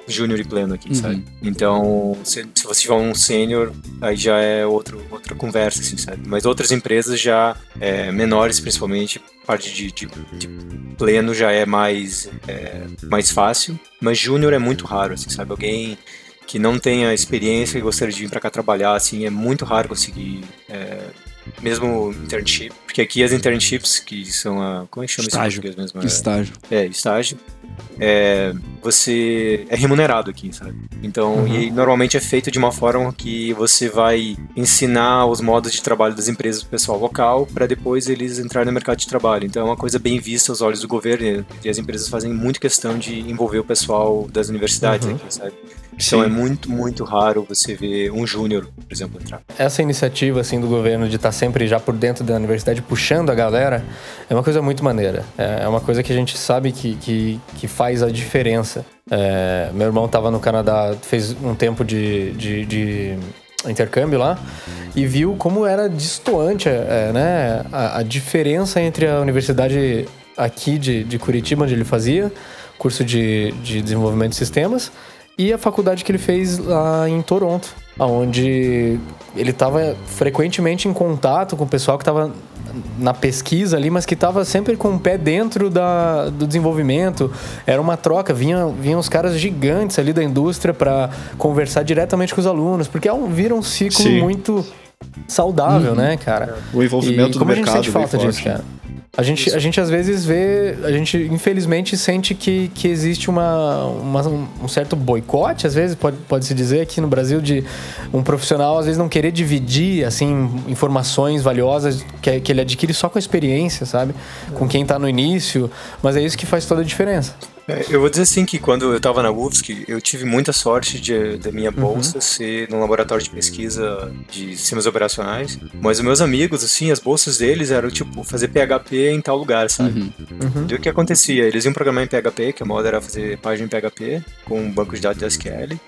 júnior e pleno aqui, Uhum. sabe? Então, se, se você tiver um sênior, aí já é outro, outra conversa, assim, sabe? Mas outras empresas já, é, menores principalmente, parte de, de, de pleno já é mais, é, mais fácil, mas júnior é muito raro, assim, sabe? Alguém que não tenha experiência e gostaria de vir pra cá trabalhar, assim, é muito raro conseguir... é, mesmo internship, porque aqui as internships que são a. Como é que chama Estágio. isso mesmo? É, Estágio. é, estágio. É, você é remunerado aqui, sabe? Então, Uhum. e normalmente é feito de uma forma que você vai ensinar os modos de trabalho das empresas pro pessoal local para depois eles entrarem no mercado de trabalho. Então, é uma coisa bem vista aos olhos do governo e as empresas fazem muito questão de envolver o pessoal das universidades Uhum. aqui, sabe? Então, Sim. é muito, muito raro você ver um júnior, por exemplo, entrar. essa iniciativa assim do governo de estar sempre já por dentro da universidade puxando a galera é uma coisa muito maneira. É é uma coisa que a gente sabe que, que, que faz a diferença. É, meu irmão estava no Canadá, fez um tempo de, de, de intercâmbio lá e viu como era distoante é, né, a, a diferença entre a universidade aqui de, de Curitiba, onde ele fazia curso de, de desenvolvimento de sistemas, e a faculdade que ele fez lá em Toronto, onde ele estava frequentemente em contato com o pessoal que estava na pesquisa ali, mas que estava sempre com o pé dentro da, do desenvolvimento. Era uma troca, vinha, vinham os caras gigantes ali da indústria para conversar diretamente com os alunos, porque é um, vira um ciclo Sim. muito saudável, né, cara? O envolvimento E do como a gente mercado sente bem falta disso, forte. cara. A gente, a gente às vezes vê, a gente infelizmente sente que, que existe uma, uma- um certo boicote, às vezes pode, pode se dizer aqui no Brasil, de um profissional às vezes não querer dividir assim informações valiosas que, que ele adquire só com a experiência, sabe? Com quem tá no início, mas é isso que faz toda a diferença. É, Eu vou dizer assim que quando eu estava na UFSC, eu tive muita sorte de, da minha bolsa ser num laboratório de pesquisa de sistemas operacionais. Mas os meus amigos, assim, as bolsas deles eram tipo fazer PHP em tal lugar, sabe? Uhum. E o que acontecia? Eles iam programar em PHP, que a moda era fazer página em PHP com um banco de dados de SQL.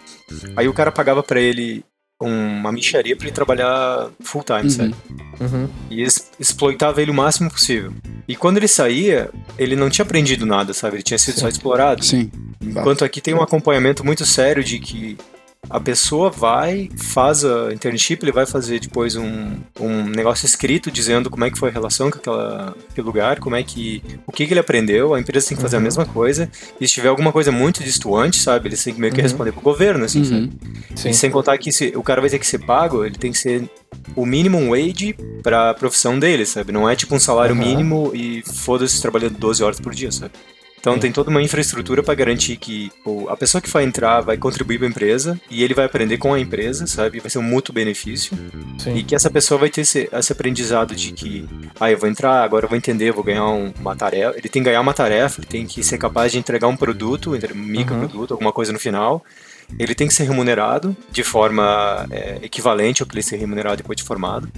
Aí o cara pagava pra ele uma micharia pra ele trabalhar full time, sabe? Uhum. e es- exploitava ele o máximo possível. E quando ele saía, ele não tinha aprendido nada, sabe? Ele tinha sido só explorado. Sim. Enquanto aqui tem um acompanhamento muito sério de que a pessoa vai, faz a internship, ele vai fazer depois um, um negócio escrito dizendo como é que foi a relação com aquela, aquele lugar, como é que. o que, que ele aprendeu, a empresa tem que fazer a mesma coisa. E se tiver alguma coisa muito distoante, sabe? Eles têm que meio que Uhum. responder pro governo, assim, sabe? Uhum. Sim. E sem contar que se, o cara vai ter que ser pago, ele tem que ser o minimum wage pra profissão dele, sabe? Não é tipo um salário mínimo e foda-se trabalhando 12 horas por dia, sabe? Então tem toda uma infraestrutura pra garantir que o- a pessoa que vai entrar vai contribuir pra empresa e ele vai aprender com a empresa, sabe? Vai ser um mútuo benefício. Sim. E que essa pessoa vai ter esse, esse aprendizado de que, ah, eu vou entrar, agora eu vou entender, eu vou ganhar um- uma tarefa. Ele tem que ganhar uma tarefa, ele tem que ser capaz de entregar um produto, um microproduto, alguma coisa no final. Ele tem que ser remunerado de forma é, equivalente ao que ele ser remunerado depois de formado.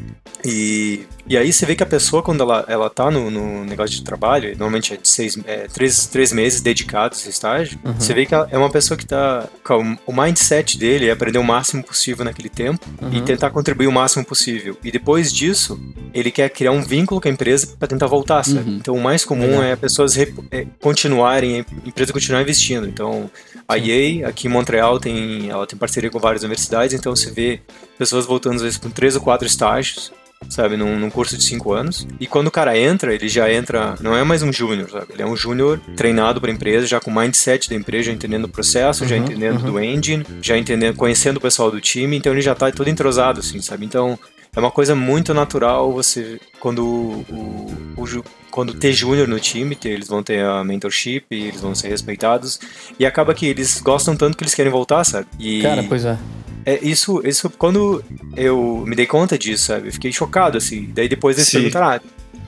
E, e aí você vê que a pessoa, quando ela, ela tá no, no negócio de trabalho, normalmente é de seis, é, três, três meses dedicados a estágio, você vê que é uma pessoa que tá. com o mindset dele é aprender o máximo possível naquele tempo e tentar contribuir o máximo possível. E depois disso, ele quer criar um vínculo com a empresa para tentar voltar, sabe? Uhum. Então o mais comum é pessoas é, continuarem, a empresa continuar investindo. Então a EA aqui em Montreal tem, ela tem parceria com várias universidades, então você vê pessoas voltando às vezes com três ou quatro estágios. Sabe, num, num curso de cinco anos. E quando o cara entra, ele já entra. Não é mais um júnior, sabe? Ele é um júnior treinado para a empresa, já com o mindset da empresa, já entendendo o processo, já entendendo do engine, já entendendo, conhecendo o pessoal do time, então ele já tá todo entrosado, assim, sabe? Então é uma coisa muito natural você. Quando o, o quando ter júnior no time, ter- eles vão ter a mentorship, eles vão ser respeitados. E acaba que eles gostam tanto que eles querem voltar, sabe? E Cara, pois é. é, isso, isso, quando eu me dei conta disso, sabe? Eu fiquei chocado, assim. Daí depois eles Sim. perguntaram, ah,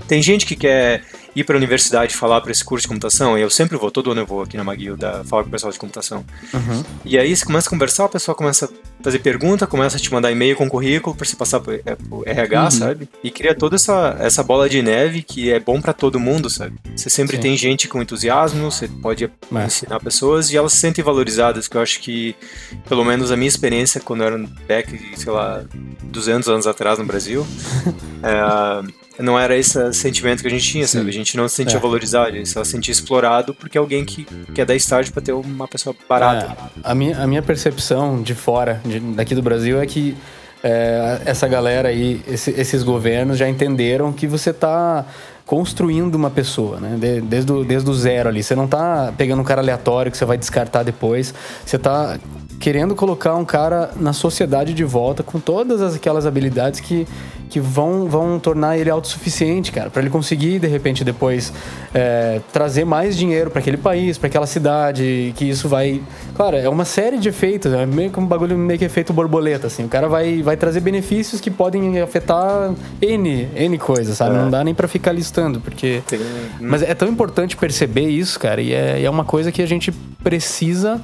tem gente que quer ir pra universidade falar pra esse curso de computação, e eu sempre vou, todo ano eu vou aqui na McGill da, falar com o pessoal de computação. Uhum. E aí você começa a conversar, o pessoal começa a fazer pergunta, começa a te mandar e-mail com currículo pra você passar pro, é, pro RH, Uhum. sabe? E cria toda essa, essa bola de neve que é bom pra todo mundo, sabe? Você sempre Sim. tem gente com entusiasmo, você pode É. ensinar pessoas e elas se sentem valorizadas, que eu acho que, pelo menos a minha experiência quando eu era back, sei lá, 200 anos atrás no Brasil, [LAUGHS] é, não era esse sentimento que a gente tinha, sabe? A gente não se sentia É. valorizado, a gente só se sentia explorado porque alguém que quer dar estágio pra ter uma pessoa barata. É, a, minha, a minha percepção de fora, de- daqui do Brasil, é que é, essa galera aí, esse- esses governos já entenderam que você tá construindo uma pessoa, né? De- desde, o, desde o zero ali. Você não tá pegando um cara aleatório que você vai descartar depois. Você tá querendo colocar um cara na sociedade de volta com todas as- aquelas habilidades que, que vão, vão tornar ele autossuficiente, cara, para ele conseguir de repente depois é, trazer mais dinheiro para aquele país, para aquela cidade, que isso vai, claro, é uma série de efeitos, é meio que um bagulho meio que efeito borboleta, assim. O cara vai, vai trazer benefícios que podem afetar n n coisas, sabe? É. Não dá nem para ficar listando, porque Tem... mas é tão importante perceber isso, cara, e é, é uma coisa que a gente precisa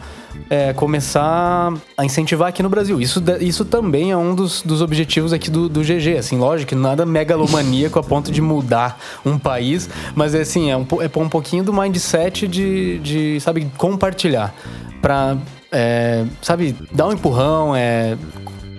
é, começar a incentivar aqui no Brasil. Isso, isso também é um dos, dos objetivos aqui do, do GG. Assim, lógico que nada megalomaníaco a ponto de mudar um país, mas é assim, é um, é um pouquinho do mindset de, de sabe, compartilhar. Pra, é, sabe, dar um empurrão, é,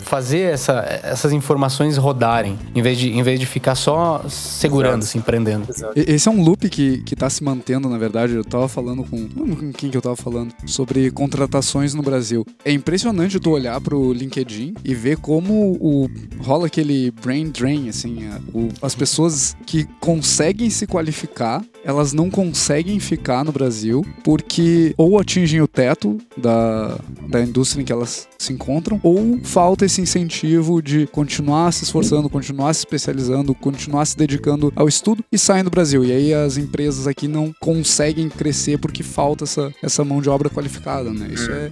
fazer essa, essas informações rodarem, em vez de, em vez de ficar só segurando, se empreendendo. Esse é um loop que, que tá se mantendo, na verdade. Eu tava falando com. Com quem que eu tava falando? Sobre contratações no Brasil. É impressionante tu olhar pro LinkedIn e ver como o, rola aquele brain drain, assim. A, o, as pessoas que conseguem se qualificar elas não conseguem ficar no Brasil porque ou atingem o teto da, da indústria em que elas se encontram, ou falta esse incentivo de continuar se esforçando, continuar se especializando, continuar se dedicando ao estudo e saem do Brasil. E aí as empresas aqui não conseguem crescer porque falta essa, essa mão de obra qualificada, né? Isso é,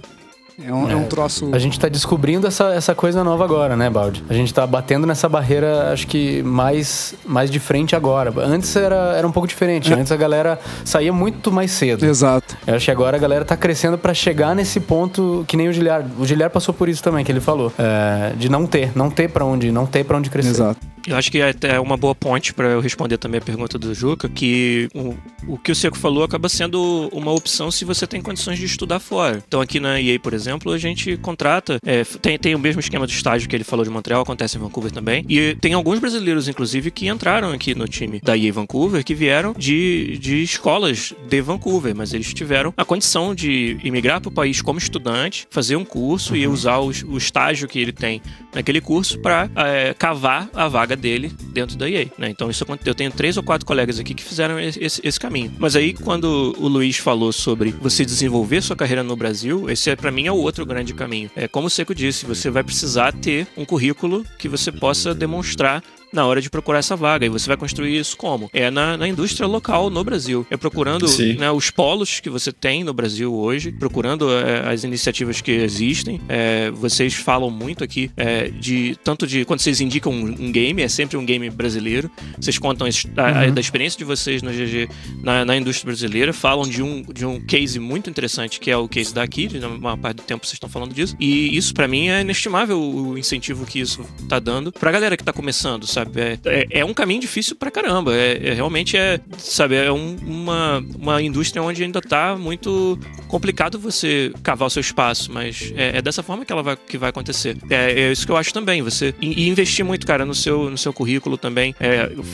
é um, é. é um troço. A gente tá descobrindo essa, essa coisa nova agora, né, Baldi? A gente tá batendo nessa barreira, acho que mais, mais de frente agora. Antes era, era um pouco diferente. É. Antes a galera saía muito mais cedo. Exato. Eu acho que agora a galera tá crescendo para chegar nesse ponto que nem o Giliar. O Giliar passou por isso também, que ele falou. É, de não ter, não ter para onde, não ter para onde crescer. Exato. Eu acho que é até uma boa ponte para eu responder também a pergunta do Juca, que o, o que o Seco falou acaba sendo uma opção se você tem condições de estudar fora. Então aqui na EA, por exemplo, a gente contrata, é, tem, tem o mesmo esquema de estágio que ele falou de Montreal, acontece em Vancouver também, e tem alguns brasileiros, inclusive, que entraram aqui no time da EA Vancouver, que vieram de, de escolas de Vancouver, mas eles tiveram a condição de imigrar para o país como estudante, fazer um curso uhum. e usar o, o estágio que ele tem naquele curso para é, cavar a vaga dele dentro da EA, né? Então isso eu tenho três ou quatro colegas aqui que fizeram esse, esse caminho. Mas aí quando o Luiz falou sobre você desenvolver sua carreira no Brasil, esse é para mim é o outro grande caminho. É como o Seco disse, você vai precisar ter um currículo que você possa demonstrar na hora de procurar essa vaga. E você vai construir isso como? É na, na indústria local no Brasil. É procurando né, os polos que você tem no Brasil hoje, procurando é, as iniciativas que existem. É, vocês falam muito aqui é, de tanto de quando vocês indicam um, um, game, é sempre um game brasileiro. Vocês contam a, a, uhum. da experiência de vocês no GG na, na, indústria brasileira, falam de um, de um case muito interessante que é o case da Kid, na maior parte do tempo vocês estão falando disso. E isso para mim é inestimável o incentivo que isso tá dando pra galera que tá começando, sabe? Sabe? É, é, é, um caminho difícil pra caramba. É, é realmente é, sabe, é um, uma, uma indústria onde ainda tá muito complicado você cavar o seu espaço, mas é, é dessa forma que ela vai, que vai acontecer. É, é, isso que eu acho também. Você e investir muito, cara, no seu, no seu currículo também,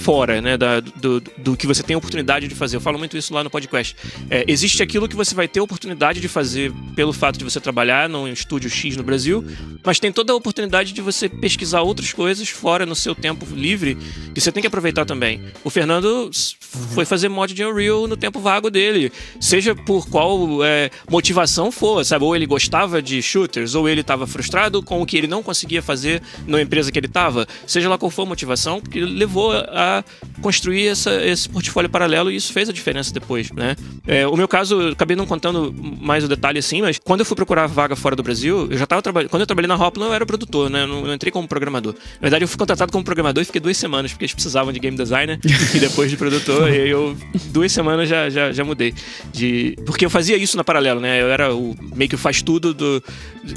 fora, né, da, do, do que você tem oportunidade de fazer. Eu falo muito isso lá no podcast. Existe aquilo que você vai ter oportunidade de fazer pelo fato de você trabalhar num estúdio X no Brasil, mas tem toda a oportunidade de você pesquisar outras coisas fora no seu tempo livre que você tem que aproveitar também. O Fernando foi fazer mod de Unreal no tempo vago dele, seja por qual é, motivação for, sabe? Ou ele gostava de shooters, ou ele estava frustrado com o que ele não conseguia fazer na empresa que ele estava, seja lá qual for a motivação, que levou a construir essa, esse portfólio paralelo e isso fez a diferença depois, né? É, o meu caso, eu acabei não contando mais o detalhe assim, mas quando eu fui procurar vaga fora do Brasil, eu já estava trabalhando. Quando eu trabalhei na Hopla, eu era produtor, né? Eu não, não entrei como programador. Na verdade, eu fui contratado como programador e fiquei duas semanas, porque eles precisavam de game designer e depois de produtor, e eu duas semanas já, já, já mudei. De, porque eu fazia isso na paralelo, né? Eu era o meio que faz tudo do,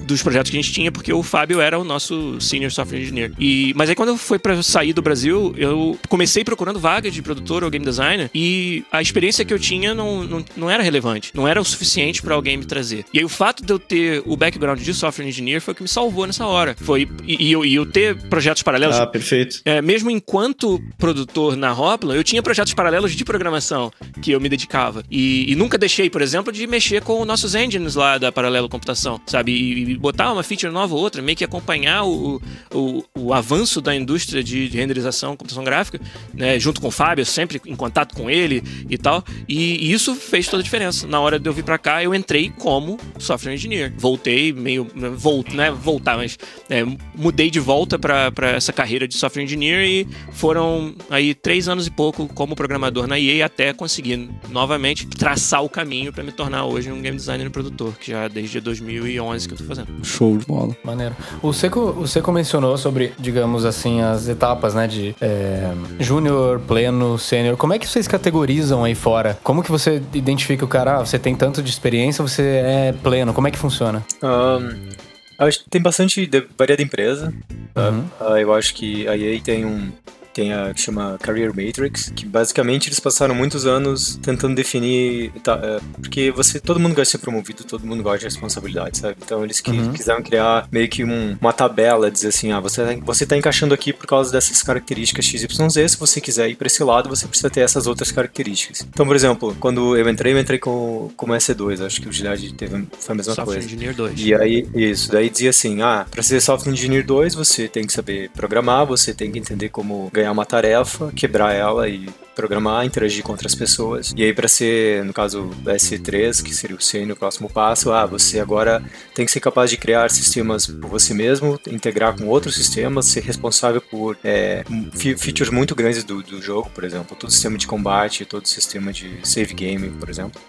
dos projetos que a gente tinha, porque o Fábio era o nosso senior software engineer. E, mas aí quando eu fui para sair do Brasil, eu comecei procurando vaga de produtor ou game designer e a experiência que eu tinha não, não, não era relevante, não era o suficiente para alguém me trazer. E aí o fato de eu ter o background de software engineer foi o que me salvou nessa hora. Foi e, e eu, e eu ter projetos paralelos. Ah, perfeito. É, mesmo enquanto produtor na Hopla, eu tinha projetos paralelos de programação que eu me dedicava. E, e, nunca deixei, por exemplo, de mexer com nossos engines lá da Paralelo Computação, sabe? E, e botar uma feature nova ou outra, meio que acompanhar o, o, o avanço da indústria de, de, renderização, computação gráfica, né? Junto com o Fábio, sempre em contato com ele e tal. E, e isso fez toda a diferença. Na hora de eu vir para cá, eu entrei como software engineer. Voltei meio. Volt, né? Voltar, mas é, mudei de volta para essa carreira de software engineer engineer e foram aí três anos e pouco como programador na EA até conseguir novamente traçar o caminho para me tornar hoje um game designer e produtor, que já é desde 2011 que eu tô fazendo. Show de bola. Maneiro. O Seco, o Seco mencionou sobre, digamos assim, as etapas, né? De é, júnior, pleno, sênior. Como é que vocês categorizam aí fora? Como que você identifica o cara? Ah, você tem tanto de experiência, você é pleno. Como é que funciona? Um, acho que tem bastante de, variada empresa. Tá? Uhum. Uh, eu acho que a EA tem um tem a que chama Career Matrix, que basicamente eles passaram muitos anos tentando definir, tá, é, porque você, todo mundo gosta de ser promovido, todo mundo gosta de responsabilidade, sabe? Então eles que, Uhum. quiseram criar meio que um- uma tabela, dizer assim, ah, você, você tá encaixando aqui por causa dessas características XYZ, se você quiser ir para esse lado, você precisa ter essas outras características. Então, por exemplo, quando eu entrei, eu entrei com, como S2, acho que o Gilad teve foi a mesma Software coisa. Engineer 2. E aí, isso, daí dizia assim, ah, pra ser Software Engineer 2, você tem que saber programar, você tem que entender como ganhar uma tarefa, quebrar ela e programar, interagir com outras pessoas. E aí pra ser, no caso, S3, que seria o sênior, o próximo passo, ah, você agora tem que ser capaz de criar sistemas por você mesmo, integrar com outros sistemas, ser responsável por é, fe- features muito grandes do, do jogo, por exemplo, todo sistema de combate, todo sistema de save game, por exemplo.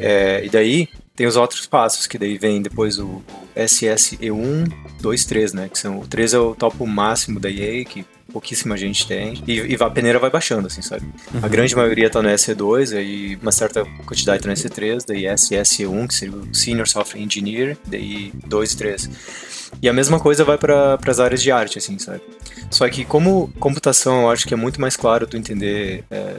É, e daí tem os outros passos, que daí vem depois o SSE1, 2, 3, né? Que são, o 3 é o topo máximo da EA, que pouquíssima gente tem. E, e a peneira vai baixando, assim, sabe? A grande maioria tá no SE2, aí uma certa quantidade tá no SE3, daí SSE1, que seria o Senior Software Engineer, daí 2 e 3. E a mesma coisa vai para as áreas de arte, assim, sabe? Só que como computação, eu acho que é muito mais claro tu entender, é,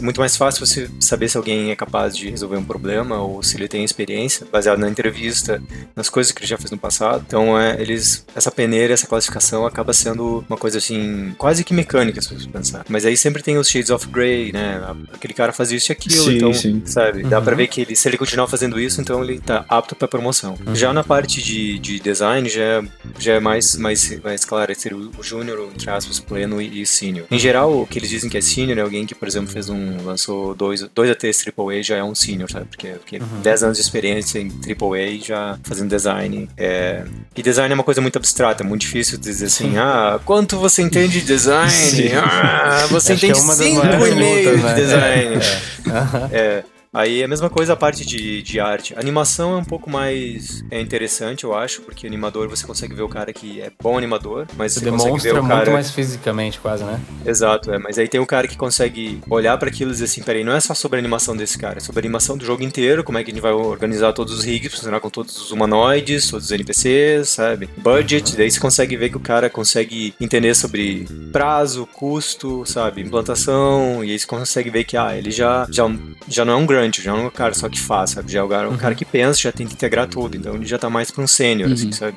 muito mais fácil você saber se alguém é capaz de resolver um problema ou se ele tem experiência, baseado na entrevista, nas coisas que ele já fez no passado. Então, é, eles, essa peneira, essa classificação acaba sendo uma coisa assim, quase que mecânica, se você pensar. Mas aí sempre tem os shades of grey, né? Aquele cara faz isso e aquilo, Sim, então, sim. sabe? Dá pra ver que ele, se ele continuar fazendo isso, então ele tá apto pra promoção. Já na parte de, de design, já é, já é mais, mais, mais claro, seria o júnior, entre aspas, pleno e, e senior. Em geral, o que eles dizem que é senior é alguém que, por exemplo, fez um, lançou dois, dois ATs AAA, já é um senior, sabe? Porque, porque 10 anos de experiência em AAA já fazendo design. É... E design é uma coisa muito abstrata, é muito difícil dizer assim, ah, quanto você entende de design? Sim. Ah, você Acho entende é das 5 maiores e meio de né? design. Aham. É. Aí a mesma coisa a parte de, de arte. A animação é um pouco mais é interessante, eu acho, porque animador você consegue ver o cara que é bom animador, mas Você você, consegue ver demonstra o cara. muito mais fisicamente, quase, né? Exato, é. Mas aí tem o cara que consegue olhar para aquilo e dizer assim, peraí, não é só sobre a animação desse cara, é sobre a animação do jogo inteiro, como é que a gente vai organizar todos os rigs, funcionar com todos os humanoides, todos os NPCs, sabe? Budget, daí você consegue ver que o cara consegue entender sobre prazo, custo, sabe? Implantação, e aí você consegue ver que, ah, ele já, já, já não é um grunt, já não é um cara só que faz, sabe? Já é um cara, um cara que pensa, já tenta integrar tudo, então ele já tá mais pra um sênior, assim, sabe?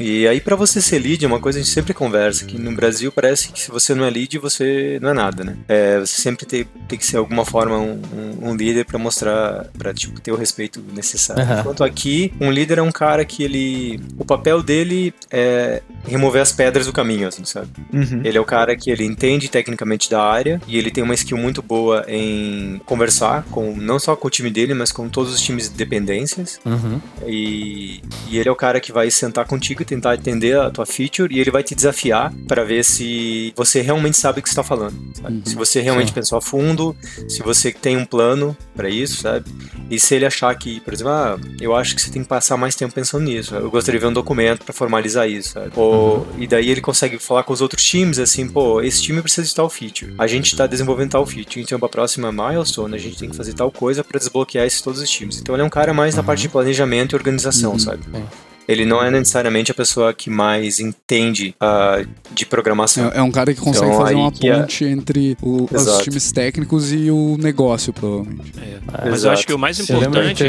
E aí, pra você ser lead, é uma coisa que a gente sempre conversa, que no Brasil parece que se você não é lead, você não é nada, né? É, você sempre tem, tem que ser, de alguma forma, um, um- um líder pra mostrar, pra, tipo, ter o respeito necessário. Aham. Enquanto aqui, um líder é um cara que ele... O papel dele é remover as pedras do caminho, assim, sabe? Uhum. Ele é o cara que ele entende tecnicamente da área e ele tem uma skill muito boa em conversar com não só com o time dele, mas com todos os times de dependências. Uhum. E, e ele é o cara que vai sentar contigo e tentar entender a tua feature e ele vai te desafiar para ver se você realmente sabe o que está falando. Uhum. Se você realmente Sim. pensou a fundo, se você tem um plano para isso, sabe? E se ele achar que, por exemplo, ah, eu acho que você tem que passar mais tempo pensando nisso. Eu gostaria de ver um documento para formalizar isso, sabe? Ou, E daí ele consegue falar com os outros times assim, pô, esse time precisa de tal feature. A gente está desenvolvendo tal feature, então para a próxima milestone a gente tem que fazer tal coisa para desbloquear esses todos os times. Então ele é um cara mais na parte de planejamento e organização, Uhum. sabe? Sim. Ele não é necessariamente a pessoa que mais entende ah, de programação. É, é um cara que consegue Então, fazer uma é- ponte entre o- os times técnicos e o negócio, provavelmente. É. É, Mas eu exato. acho que o mais importante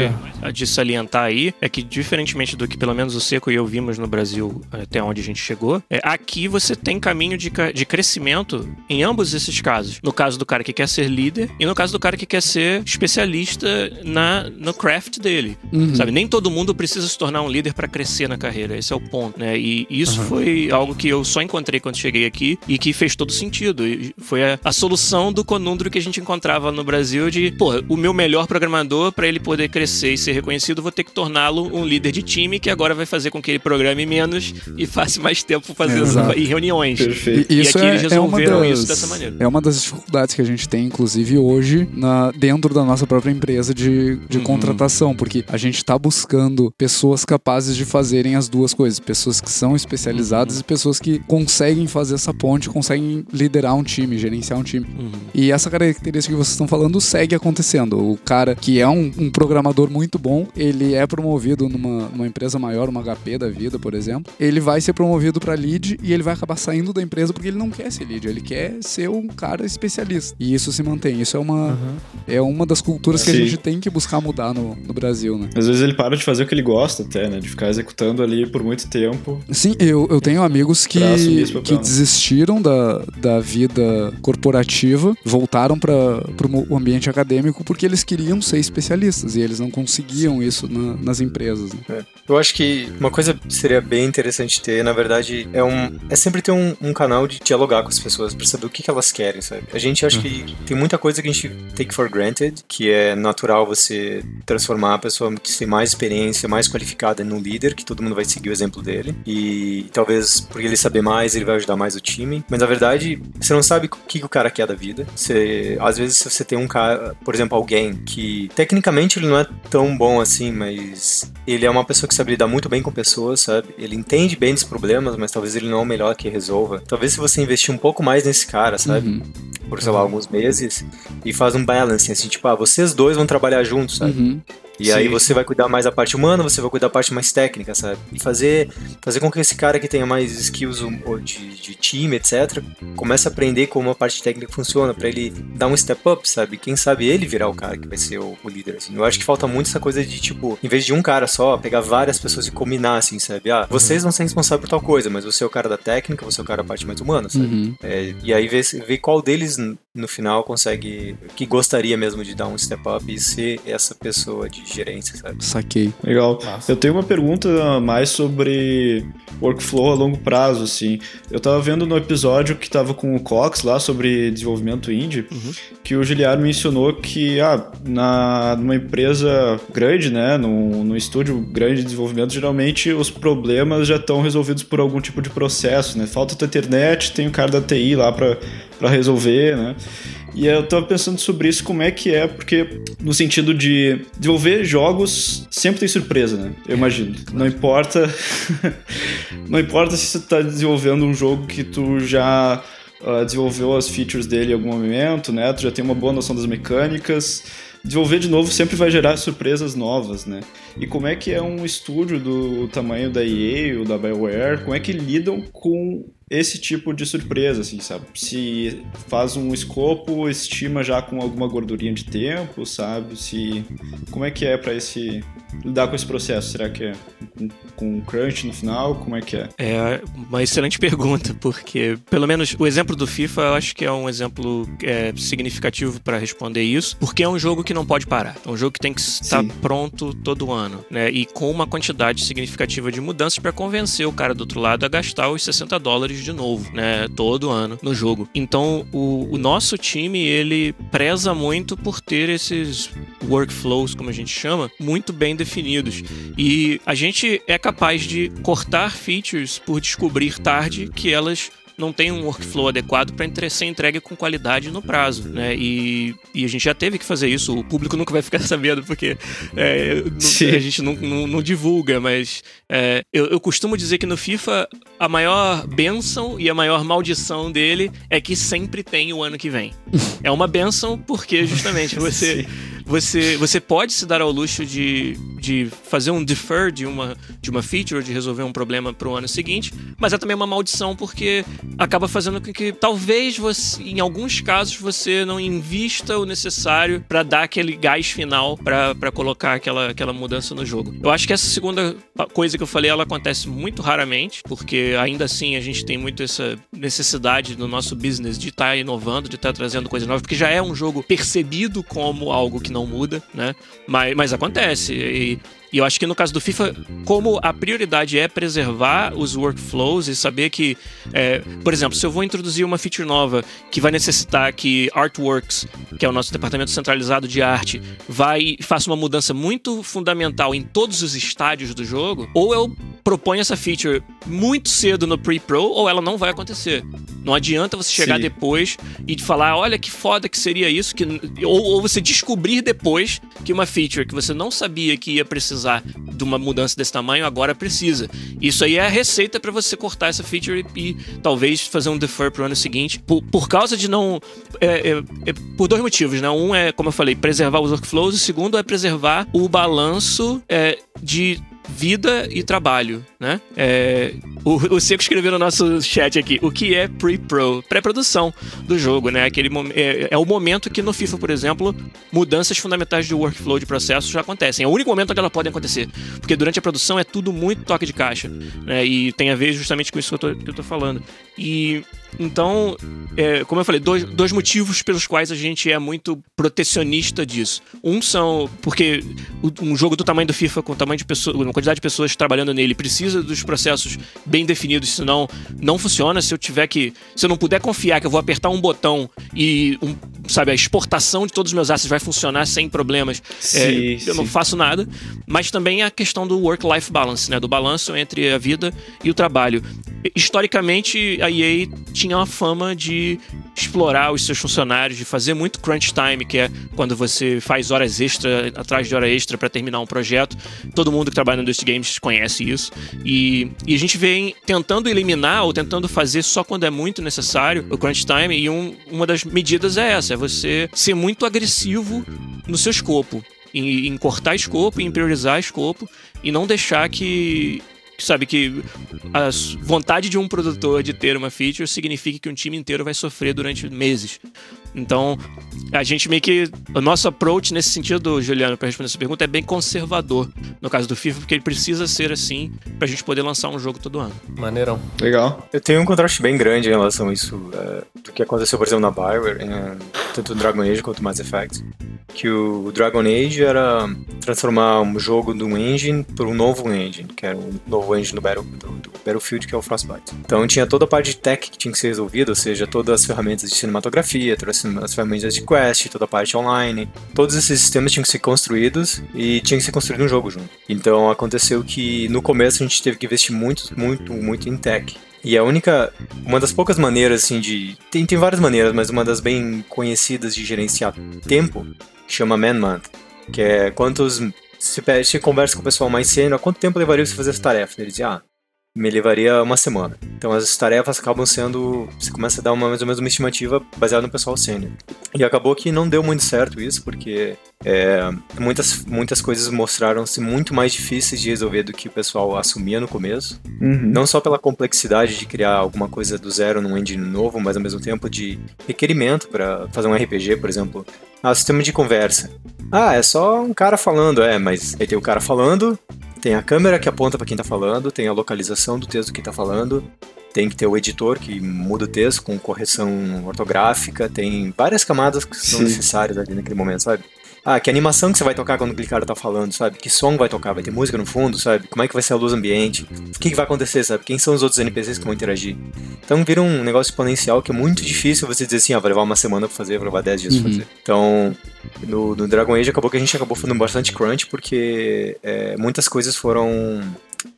de salientar aí é que, diferentemente do que pelo menos o Seco e eu vimos no Brasil até onde a gente chegou, é, aqui você tem caminho de, de crescimento em ambos esses casos. No caso do cara que quer ser líder e no caso do cara que quer ser especialista na, no craft dele. Uhum. Sabe, nem todo mundo precisa se tornar um líder para crescer crescer na carreira. Esse é o ponto, né? E isso uhum. foi algo que eu só encontrei quando cheguei aqui e que fez todo sentido. E foi a, a solução do conundro que a gente encontrava no Brasil de, pô, o meu melhor programador, para ele poder crescer e ser reconhecido, vou ter que torná-lo um líder de time que agora vai fazer com que ele programe menos e faça mais tempo fazendo em reuniões. Perfeito. E, isso e aqui é, eles resolveram é das, isso dessa maneira. É uma das dificuldades que a gente tem, inclusive hoje, na, dentro da nossa própria empresa de, de uhum. contratação, porque a gente está buscando pessoas capazes de fazerem as duas coisas, pessoas que são especializadas uhum. e pessoas que conseguem fazer essa ponte, conseguem liderar um time, gerenciar um time. Uhum. E essa característica que vocês estão falando segue acontecendo. O cara que é um, um programador muito bom, ele é promovido numa, numa empresa maior, uma HP da vida, por exemplo, ele vai ser promovido para lead e ele vai acabar saindo da empresa porque ele não quer ser lead, ele quer ser um cara especialista. E isso se mantém. Isso é uma, uhum. é uma das culturas que Sim. a gente tem que buscar mudar no, no Brasil, né? Às vezes ele para de fazer o que ele gosta até, né? De ficar executando ali por muito tempo. Sim, eu, eu tenho amigos que, que desistiram da, da vida corporativa, voltaram para o ambiente acadêmico porque eles queriam ser especialistas e eles não conseguiam isso na, nas empresas. Né? É. Eu acho que uma coisa seria bem interessante ter, na verdade, é, um, é sempre ter um, um canal de dialogar com as pessoas para saber o que, que elas querem, sabe? A gente acha que uhum. tem muita coisa que a gente take for granted, que é natural você transformar a pessoa que tem mais experiência, mais qualificada no líder, que todo mundo vai seguir o exemplo dele. E talvez por ele saber mais, ele vai ajudar mais o time. Mas na verdade, você não sabe o que, que o cara quer da vida. Você, às vezes, se você tem um cara, por exemplo, alguém que tecnicamente ele não é tão bom assim, mas ele é uma pessoa que sabe lidar muito bem com pessoas, sabe? Ele entende bem dos problemas, mas talvez ele não é o melhor que resolva. Talvez se você investir um pouco mais nesse cara, sabe? Uhum. Por, sei lá, alguns meses, e faz um balance, assim, tipo, ah, vocês dois vão trabalhar juntos, sabe? Uhum. E Sim. aí você vai cuidar mais da parte humana, você vai cuidar da parte mais técnica, sabe? E fazer, fazer com que esse cara que tenha mais skills de, de time, etc., comece a aprender como a parte técnica funciona, para ele dar um step up, sabe? Quem sabe ele virar o cara que vai ser o, o, líder, assim. Eu acho que falta muito essa coisa de, tipo, em vez de um cara só, pegar várias pessoas e combinar, assim, sabe? Ah, vocês vão ser responsáveis por tal coisa, mas você é o cara da técnica, você é o cara da parte mais humana, sabe? Uhum. É, e aí ver, ver qual deles no final consegue, que gostaria mesmo de dar um step up e ser essa pessoa de gerência, sabe? Saquei. Legal. Nossa. Eu tenho uma pergunta mais sobre workflow a longo prazo, assim. Eu tava vendo no episódio que tava com o Cox lá sobre desenvolvimento indie, uhum. que o Giliar mencionou que, ah, na, numa empresa grande, né, num, num estúdio grande de desenvolvimento, geralmente os problemas já estão resolvidos por algum tipo de processo, né? Falta tua internet, tem o cara da TI lá para resolver, né? E eu tava pensando sobre isso, como é que é, porque no sentido de desenvolver jogos sempre tem surpresa, né? Eu imagino. Não importa. [LAUGHS] não importa se você tá desenvolvendo um jogo que tu já uh, desenvolveu as features dele em algum momento, né? Tu já tem uma boa noção das mecânicas. Desenvolver de novo sempre vai gerar surpresas novas, né? E como é que é um estúdio do tamanho da EA ou da BioWare, como é que lidam com esse tipo de surpresa, assim, sabe? Se faz um escopo, estima já com alguma gordurinha de tempo, sabe? Se como é que é para esse lidar com esse processo? Será que é com, com crunch no final? Como é que é? É uma excelente [LAUGHS] pergunta, porque pelo menos o exemplo do FIFA eu acho que é um exemplo é, significativo para responder isso, porque é um jogo que não pode parar. É um jogo que tem que estar Sim. pronto todo ano, né? E com uma quantidade significativa de mudanças para convencer o cara do outro lado a gastar os 60 dólares de novo, né? Todo ano no jogo. Então, o, o nosso time, ele preza muito por ter esses workflows, como a gente chama, muito bem definidos. E a gente é capaz de cortar features por descobrir tarde que elas não tem um workflow adequado para ser entregue com qualidade no prazo, né? E, e, a gente já teve que fazer isso. O público nunca vai ficar [LAUGHS] sabendo porque é, a gente não, não, não divulga, mas é, eu, eu, costumo dizer que no FIFA a maior benção e a maior maldição dele é que sempre tem o ano que vem. [LAUGHS] É uma benção porque justamente você você, você pode se dar ao luxo de, de fazer um defer de uma, de uma feature, de resolver um problema para o ano seguinte, mas é também uma maldição porque acaba fazendo com que talvez você, em alguns casos, você não invista o necessário para dar aquele gás final para colocar aquela, aquela mudança no jogo. Eu acho que essa segunda coisa que eu falei, ela acontece muito raramente, porque ainda assim a gente tem muito essa necessidade no nosso business de estar tá inovando, de estar tá trazendo coisa nova, porque já é um jogo percebido como algo que não muda, né? Mas, mas acontece. E, E eu acho que no caso do FIFA, como a prioridade é preservar os workflows e saber que, é, por exemplo, se eu vou introduzir uma feature nova que vai necessitar que Artworks, que é o nosso departamento centralizado de arte, vai e faça uma mudança muito fundamental em todos os estádios do jogo, ou eu proponho essa feature muito cedo no pre-pro, ou ela não vai acontecer. Não adianta você chegar Sim. depois e falar, olha que foda que seria isso, que... ou, ou você descobrir depois que uma feature que você não sabia que ia precisar de uma mudança desse tamanho, agora precisa. Isso aí é a receita para você cortar essa feature e, talvez fazer um defer pro ano seguinte. Por, por causa de não. é- é- é por dois motivos, né? Um é, como eu falei, preservar os workflows, e o segundo é preservar o balanço é, de vida e trabalho, né? É, o, o Seco escreveu no nosso chat aqui o que é pre-pro, pré-produção do jogo, né? Aquele é, é o momento que no FIFA, por exemplo, mudanças fundamentais de workflow de processos já acontecem. É o único momento onde elas podem acontecer, porque durante a produção é tudo muito toque de caixa, né? E tem a ver justamente com isso que eu tô, que eu tô falando. E então, é, como eu falei, dois, dois motivos pelos quais a gente é muito protecionista disso. Um são porque um jogo do tamanho do FIFA, com o tamanho de pessoas, uma quantidade de pessoas trabalhando nele, precisa dos processos bem definidos, senão não funciona. Se eu tiver que. Se eu não puder confiar que eu vou apertar um botão e um, sabe, a exportação de todos os meus assets vai funcionar sem problemas, é, Sim, eu não sim. faço nada. Mas também a questão do work-life balance, né? Do balanço entre a vida e o trabalho. Historicamente, a EA tinha uma fama de explorar os seus funcionários, de fazer muito crunch time, que é quando você faz horas extra atrás de hora extra para terminar um projeto. Todo mundo que trabalha no Industry Games conhece isso. E, e a gente vem tentando eliminar ou tentando fazer só quando é muito necessário o crunch time. E um- uma das medidas é essa: é você ser muito agressivo no seu escopo. Em, em cortar escopo, em priorizar escopo e não deixar que sabe que a vontade de um produtor de ter uma feature significa que um time inteiro vai sofrer durante meses. Então, a gente meio que. O nosso approach nesse sentido, Juliano, para responder essa pergunta, é bem conservador no caso do FIFA, porque ele precisa ser assim pra gente poder lançar um jogo todo ano. Maneirão. Legal. Eu tenho um contraste bem grande em relação a isso, é, do que aconteceu, por exemplo, na Bioware, é, tanto no Dragon Age quanto no Mass Effect. Que o Dragon Age era transformar um jogo de um engine por um novo engine, que era um novo engine do, Battle, do, do Battlefield, que é o Frostbite. Então tinha toda a parte de tech que tinha que ser resolvida, ou seja, todas as ferramentas de cinematografia, todas as as ferramentas de quest, toda a parte online. Todos esses sistemas tinham que ser construídos e tinha que ser construído um jogo junto. Então aconteceu que no começo a gente teve que investir muito, muito, muito em tech. E a única, uma das poucas maneiras assim de, tem, tem várias maneiras, mas uma das bem conhecidas de gerenciar tempo, chama Man Month, que é quantos se, conversa com o pessoal mais sênior, quanto tempo levaria você fazer essa tarefa? Ele dizia, ah, me levaria uma semana. Então as tarefas acabam sendo, você começa a dar uma, mais ou menos uma estimativa baseada no pessoal sênior. E acabou que não deu muito certo isso, porque é, muitas, muitas coisas mostraram-se muito mais difíceis de resolver do que o pessoal assumia no começo. Uhum. Não só pela complexidade de criar alguma coisa do zero num engine novo, mas ao mesmo tempo de requerimento para fazer um RPG, por exemplo. Ah, sistema de conversa. Ah, é só um cara falando, é, mas aí tem o cara falando, tem a câmera que aponta para quem tá falando, tem a localização do texto que tá falando, tem que ter o editor que muda o texto com correção ortográfica, tem várias camadas que são Sim. necessárias ali naquele momento, sabe? Ah, que animação que você vai tocar quando aquele cara tá falando, sabe? Que som vai tocar? Vai ter música no fundo, sabe? Como é que vai ser a luz ambiente? O que, que vai acontecer, sabe? Quem são os outros NPCs que vão interagir? Então vira um negócio exponencial que é muito difícil você dizer assim, ah, vai levar uma semana pra fazer, vai levar 10 dias pra Uhum. fazer. Então, no, no Dragon Age acabou que a gente acabou fazendo bastante crunch porque é, muitas coisas foram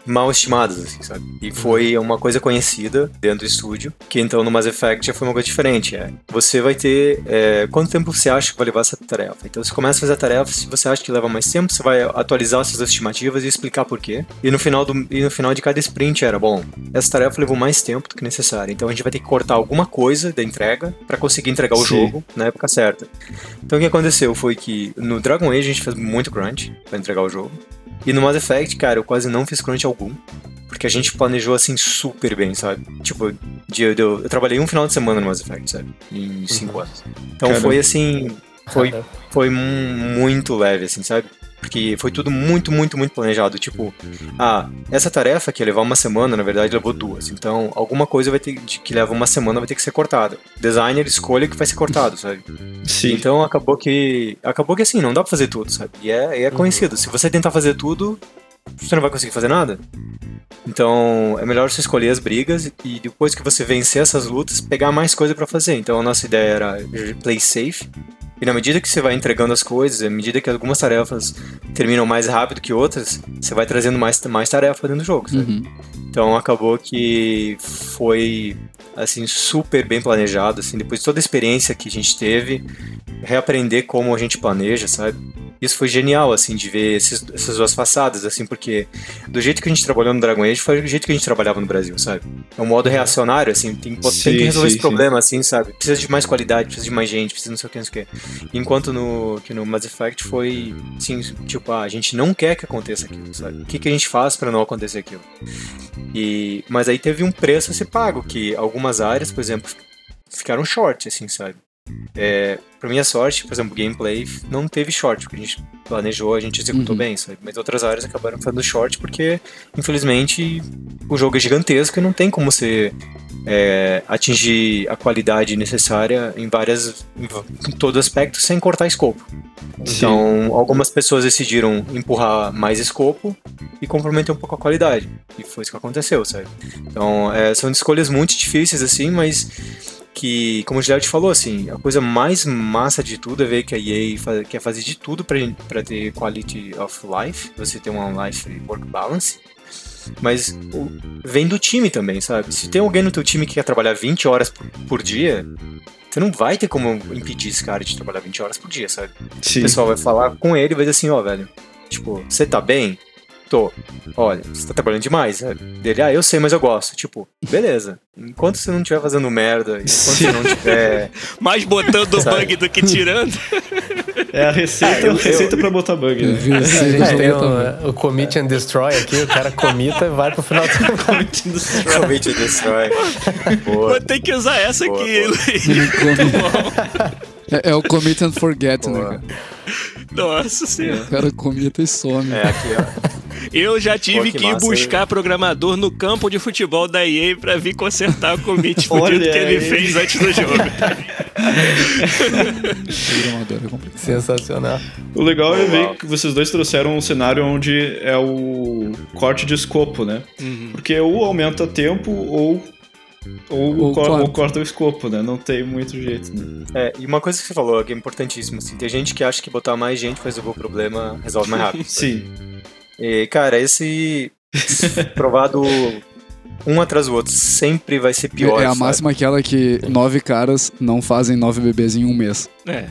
mal estimadas, assim, sabe? E foi uma coisa conhecida dentro do estúdio, que então no Mass Effect já foi uma coisa diferente. É, você vai ter. é, quanto tempo você acha que vai levar essa tarefa? Então você começa a fazer a tarefa, se você acha que leva mais tempo, você vai atualizar essas estimativas e explicar por quê. E no final, do, e no final de cada sprint era, bom, essa tarefa levou mais tempo do que necessário, então a gente vai ter que cortar alguma coisa da entrega para conseguir entregar o Sim. jogo na época certa. Então o que aconteceu foi que no Dragon Age a gente fez muito crunch para entregar o jogo. E no Mass Effect, cara, eu quase não fiz crunch algum. Porque a gente planejou assim super bem, sabe? Tipo, de, eu, eu, eu trabalhei um final de semana no Mass Effect, sabe? Em cinco anos. Então Caramba. foi assim. Foi, foi mu- muito leve, assim, sabe? Porque foi tudo muito, muito, muito planejado. Tipo, ah, essa tarefa que ia levar uma semana, na verdade, levou duas. Então, alguma coisa vai ter que leva uma semana vai ter que ser cortada. Designer escolha que vai ser cortado, sabe? Sim. Então acabou que. Acabou que assim, não dá pra fazer tudo, sabe? E é, é conhecido. Se você tentar fazer tudo, você não vai conseguir fazer nada. Então é melhor você escolher as brigas e depois que você vencer essas lutas, pegar mais coisa pra fazer. Então a nossa ideia era play safe. E na medida que você vai entregando as coisas, à medida que algumas tarefas terminam mais rápido que outras, você vai trazendo mais, mais tarefa dentro do jogo, sabe? Uhum. Então acabou que foi assim super bem planejado, assim, depois de toda a experiência que a gente teve, reaprender como a gente planeja, sabe? Isso foi genial, assim, de ver esses, essas duas façadas, assim, porque do jeito que a gente trabalhou no Dragon Age foi do jeito que a gente trabalhava no Brasil, sabe? É um modo reacionário, assim, tem, tem Sim, que resolver sim, esse problema, assim, sabe? Precisa de mais qualidade, precisa de mais gente, precisa não sei o que, não sei o que. Enquanto no, que no Mass Effect foi, assim, tipo, ah, a gente não quer que aconteça aquilo, sabe? O que, que a gente faz para não acontecer aquilo? E, mas aí teve um preço a ser pago, que algumas áreas, por exemplo, ficaram short, assim, sabe? É, pra minha sorte, por exemplo, gameplay não teve short, porque a gente planejou, a gente executou Uhum. bem, sabe? Mas outras áreas acabaram fazendo short porque, infelizmente, o jogo é gigantesco e não tem como você é, atingir a qualidade necessária em várias, em, todo aspecto sem cortar escopo. Então, algumas pessoas decidiram empurrar mais escopo e comprometer um pouco a qualidade. E foi isso que aconteceu, sabe? Então, é, são escolhas muito difíceis, assim, mas que, como o Gilberto falou, assim, a coisa mais massa de tudo é ver que a EA fa- quer fazer de tudo pra ter quality of life, você ter uma life work balance. Mas o- vem do time também, sabe? Se tem alguém no teu time que quer trabalhar 20 horas por, por dia, você não vai ter como impedir esse cara de trabalhar 20 horas por dia, sabe? Sim. O pessoal vai falar com ele e vai dizer assim, ó, velho, tipo, você tá bem? Tô. Olha, você tá trabalhando demais. sabe? Dele, ah, eu sei, mas eu gosto. Tipo, beleza. Enquanto você não estiver fazendo merda, enquanto você não tiver. [LAUGHS] Mais botando Sabe? bug do que tirando. É a receita, Ah, eu- a receita pra botar bug, Eu né? vi A gente jogo tem também. o, o commit and destroy aqui, o cara comita e vai pro final do [LAUGHS] Realmente destrói. Boa. Vou ter que usar essa Boa, aqui, boa. Luiz. [LAUGHS] É, é o commit and forget, né, Boa. cara? Nossa senhora. O cara comita e some. É, aqui, ó. Eu já tive Pô, que que, massa, buscar programador no campo de futebol da EA pra vir consertar o commit [LAUGHS] fudido que ele fez antes do jogo. Programador é complicado. Sensacional. O legal é ver que vocês dois trouxeram um cenário onde é o corte de escopo, né? Uhum. Porque ou aumenta tempo ou, ou, Ou cor- corta. ou corta o escopo, né? Não tem muito jeito, né? É, e uma coisa que você falou que é importantíssima, assim, tem gente que acha que botar mais gente pra resolver o problema resolve mais rápido. Sim. E, cara, esse provado um atrás do outro sempre vai ser pior. é a sabe? máxima aquela que nove caras não fazem nove bebês em um mês. É.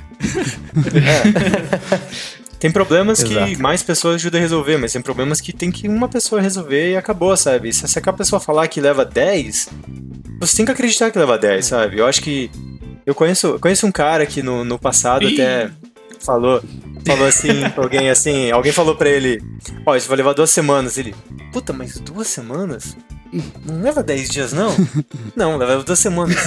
Tem problemas que Exato. mais pessoas ajudam a resolver, mas tem problemas que tem que uma pessoa resolver e acabou, sabe? Se se aquela pessoa falar que leva 10, você tem que acreditar que leva 10, sabe? Eu acho que. Eu conheço, conheço um cara que no, no passado Ih. até falou. Falou assim pra alguém assim, alguém falou pra ele, ó, isso vai levar duas semanas. Ele, puta, mas duas semanas? Não leva 10 dias, não? [LAUGHS] Não, leva duas semanas.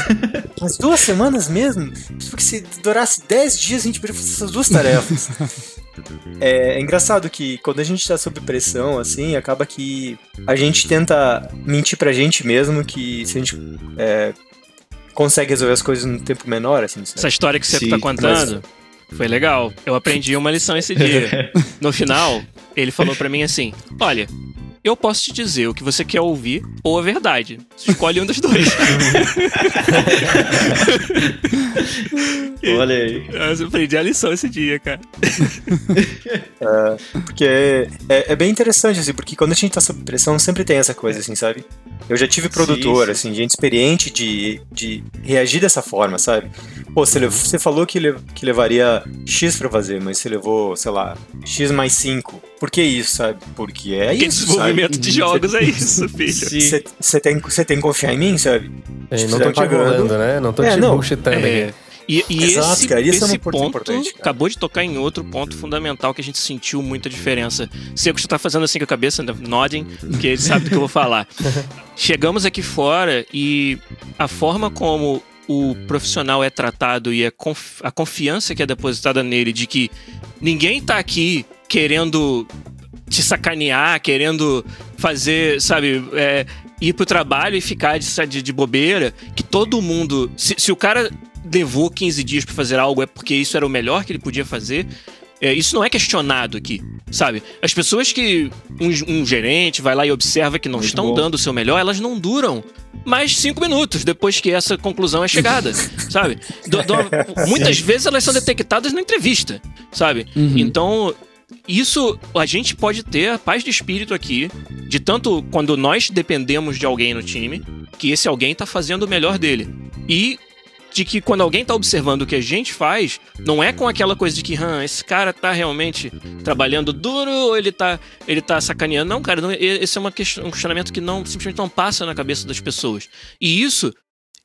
Mas duas semanas mesmo? Porque se durasse 10 dias, a gente poderia fazer essas duas tarefas. [LAUGHS] É, é engraçado que quando a gente tá sob pressão, assim, acaba que a gente tenta mentir pra gente mesmo que se a gente é, consegue resolver as coisas num tempo menor, assim, sabe? Essa história que você Sim, tá contando foi legal. Eu aprendi uma lição esse dia. [LAUGHS] No final, ele falou pra mim assim: Olha, eu posso te dizer o que você quer ouvir ou a verdade. Você escolhe um dos dois. Olha aí. Eu aprendi a lição esse dia, cara. Porque é, é, é bem interessante, assim, porque quando a gente tá sob pressão, sempre tem essa coisa, assim, sabe? Eu já tive produtor, sim. assim, gente experiente de, de reagir dessa forma, sabe? Pô, você, lev- você falou que, le- que levaria X pra fazer, mas você levou, sei lá, X mais 5. Por que isso, sabe? Porque é Porque isso, desenvolvimento de jogos é isso, [LAUGHS] filho. Você tem, você tem que confiar em mim, sabe? Ei, Se não tô te pagando- enrolando, né? Não tô É, te não. bullshitando É. aqui. E, e Exato, esse, cara, isso é um esse ponto acabou de tocar em outro ponto fundamental que a gente sentiu muita diferença. Seco está fazendo assim com a cabeça, né? nodding, porque ele sabe do que eu vou falar. [LAUGHS] Chegamos aqui fora e a forma como o profissional é tratado e a, conf- a confiança que é depositada nele de que ninguém tá aqui querendo te sacanear, querendo fazer, sabe, é, ir pro trabalho e ficar de, de, de bobeira, que todo mundo. Se, se, o cara levou 15 dias para fazer algo, é porque isso era o melhor que ele podia fazer. É, isso não é questionado aqui, sabe? As pessoas que um, um gerente vai lá e observa que não Muito estão bom. dando o seu melhor, elas não duram mais cinco minutos depois que essa conclusão é chegada, [LAUGHS] sabe? Do, do, muitas vezes elas são detectadas na entrevista, sabe? Uhum. Então, isso a gente pode ter paz de espírito aqui, de tanto quando nós dependemos de alguém no time, que esse alguém tá fazendo o melhor dele. E de que quando alguém tá observando o que a gente faz, não é com aquela coisa de que, hum, esse cara tá realmente trabalhando duro ou ele tá, ele tá sacaneando. Não, cara, não, esse é uma question, um questionamento que não simplesmente não passa na cabeça das pessoas. E isso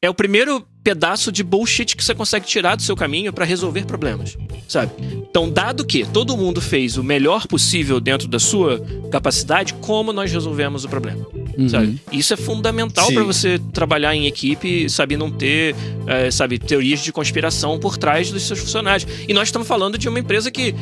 é o primeiro pedaço de bullshit que você consegue tirar do seu caminho para resolver problemas, sabe? Então, dado que todo mundo fez o melhor possível dentro da sua capacidade, como nós resolvemos o problema, uhum. sabe? Isso é fundamental para você trabalhar em equipe, sabe, não ter, é, sabe, teorias de conspiração por trás dos seus funcionários. E nós estamos falando de uma empresa que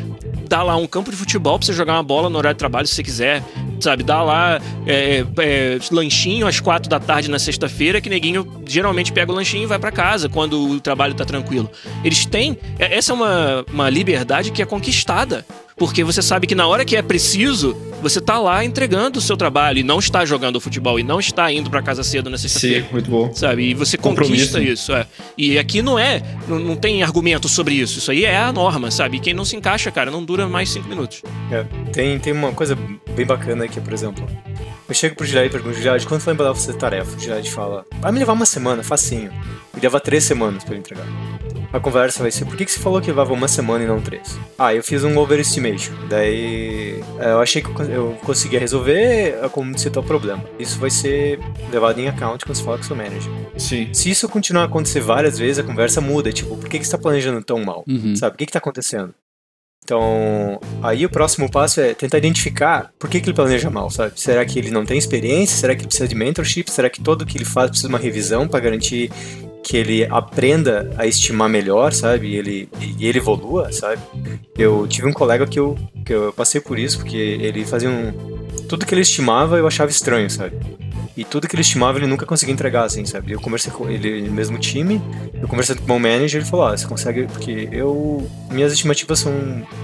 dá lá um campo de futebol pra você jogar uma bola no horário de trabalho se você quiser, sabe? Dá lá é, é, lanchinho às quatro da tarde na sexta-feira, que neguinho geralmente pega o lanchinho e vai para casa quando o trabalho tá tranquilo. Eles têm. É, essa é uma, uma liberdade que é conquistada porque você sabe que na hora que é preciso, você tá lá entregando o seu trabalho e não está jogando futebol e não está indo para casa cedo na sexta-feira. Sim, muito bom. Sabe? E você conquista isso. É. E aqui não é, não, não, tem argumento sobre isso. Isso aí é a norma, sabe? E quem não se encaixa, cara, não dura mais cinco minutos. É. Tem, tem uma coisa bem bacana aqui, por exemplo. Eu chego pro Gilad e pergunto, Gilad, quando foi embalar você tarefa? O Gilad fala, vai me levar uma semana, facinho. E leva três semanas para entregar a conversa vai ser: por que, que você falou que levava uma semana e não três? Ah, eu fiz um overestimation. Daí é, eu achei que eu conseguia resolver como se o problema. Isso vai ser levado em account quando você fala com o seu manager. Sim. Se isso continuar a acontecer várias vezes, a conversa muda. Tipo, por que, que você está planejando tão mal? Uhum. Sabe? O que, que tá acontecendo? Então, aí o próximo passo é tentar identificar por que, que ele planeja mal, sabe? Será que ele não tem experiência? Será que precisa de mentorship? Será que todo o que ele faz precisa de uma revisão para garantir que ele aprenda a estimar melhor, sabe? E ele, e ele evolua, sabe? Eu tive um colega que eu, que eu passei por isso, porque ele fazia um. Tudo que ele estimava eu achava estranho, sabe? E tudo que ele estimava ele nunca conseguia entregar, assim, sabe? Eu conversei com ele no mesmo time, eu conversei com o meu manager, ele falou: Ah, você consegue. Porque eu. Minhas estimativas são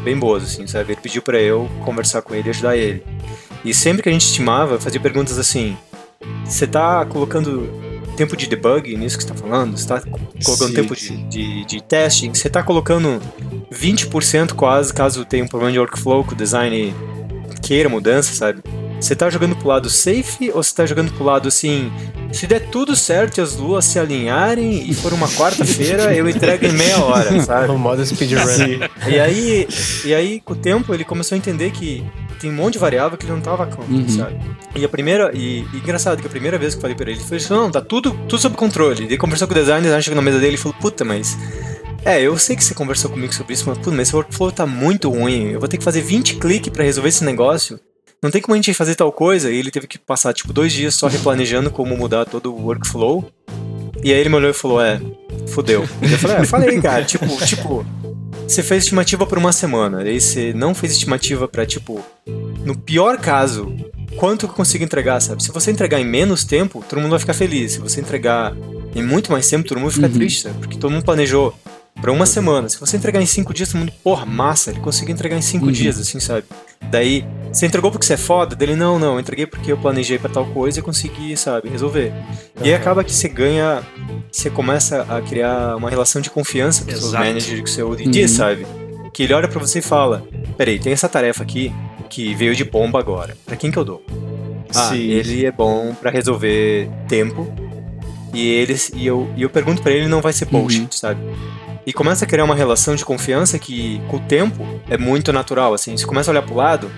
bem boas, assim, sabe? Ele pediu para eu conversar com ele e ajudar ele. E sempre que a gente estimava, fazia perguntas assim: Você tá colocando tempo de debug nisso que você está falando, você está colocando sim, tempo de, de, de, testing, você está colocando 20% quase caso tenha um problema de workflow que o design queira mudança, sabe? Você está jogando pro lado safe ou você está jogando pro lado assim, se der tudo certo e as luas se alinharem e for uma quarta-feira, [LAUGHS] eu entrego em meia hora, sabe? [LAUGHS] O modo speedrun. E aí, e aí, com o tempo, ele começou a entender que tem um monte de variável que ele não tava conta, uhum. sabe? E a primeira, e, e, engraçado que a primeira vez que eu falei pra ele, ele falou assim, não, tá tudo, tudo sob controle. Ele conversou com o designer, o designer chegou na mesa dele e falou, puta, mas... É, eu sei que você conversou comigo sobre isso, mas, puta, mas esse workflow tá muito ruim. Eu vou ter que fazer 20 cliques para resolver esse negócio. Não tem como a gente fazer tal coisa. E ele teve que passar, tipo, dois dias só replanejando como mudar todo o workflow. E aí ele me olhou e falou, é, fodeu. [LAUGHS] Eu falei, é, falei, cara, tipo, tipo, você fez estimativa por uma semana, aí você não fez estimativa para tipo, no pior caso, quanto eu consigo entregar, sabe? Se você entregar em menos tempo, todo mundo vai ficar feliz. Se você entregar em muito mais tempo, todo mundo vai ficar uhum. triste, sabe? Porque todo mundo planejou para uma semana. Se você entregar em cinco dias, todo mundo, porra, massa, ele conseguiu entregar em cinco uhum. dias, assim, sabe? Daí, você entregou porque você é foda? Dele, não, não, eu entreguei porque eu planejei para tal coisa e consegui, sabe, resolver. Uhum. E aí acaba que você ganha, você começa a criar uma relação de confiança com o seu manager, com o seu ODD, uhum. sabe? Que ele olha para você e fala: Peraí, tem essa tarefa aqui que veio de bomba agora. Pra quem que eu dou? Ah, Sim. ele é bom para resolver tempo. E eles e eu, e eu pergunto para ele não vai ser bullshit, uhum. sabe? E começa a criar uma relação de confiança que, com o tempo, é muito natural, assim. Você começa a olhar pro lado,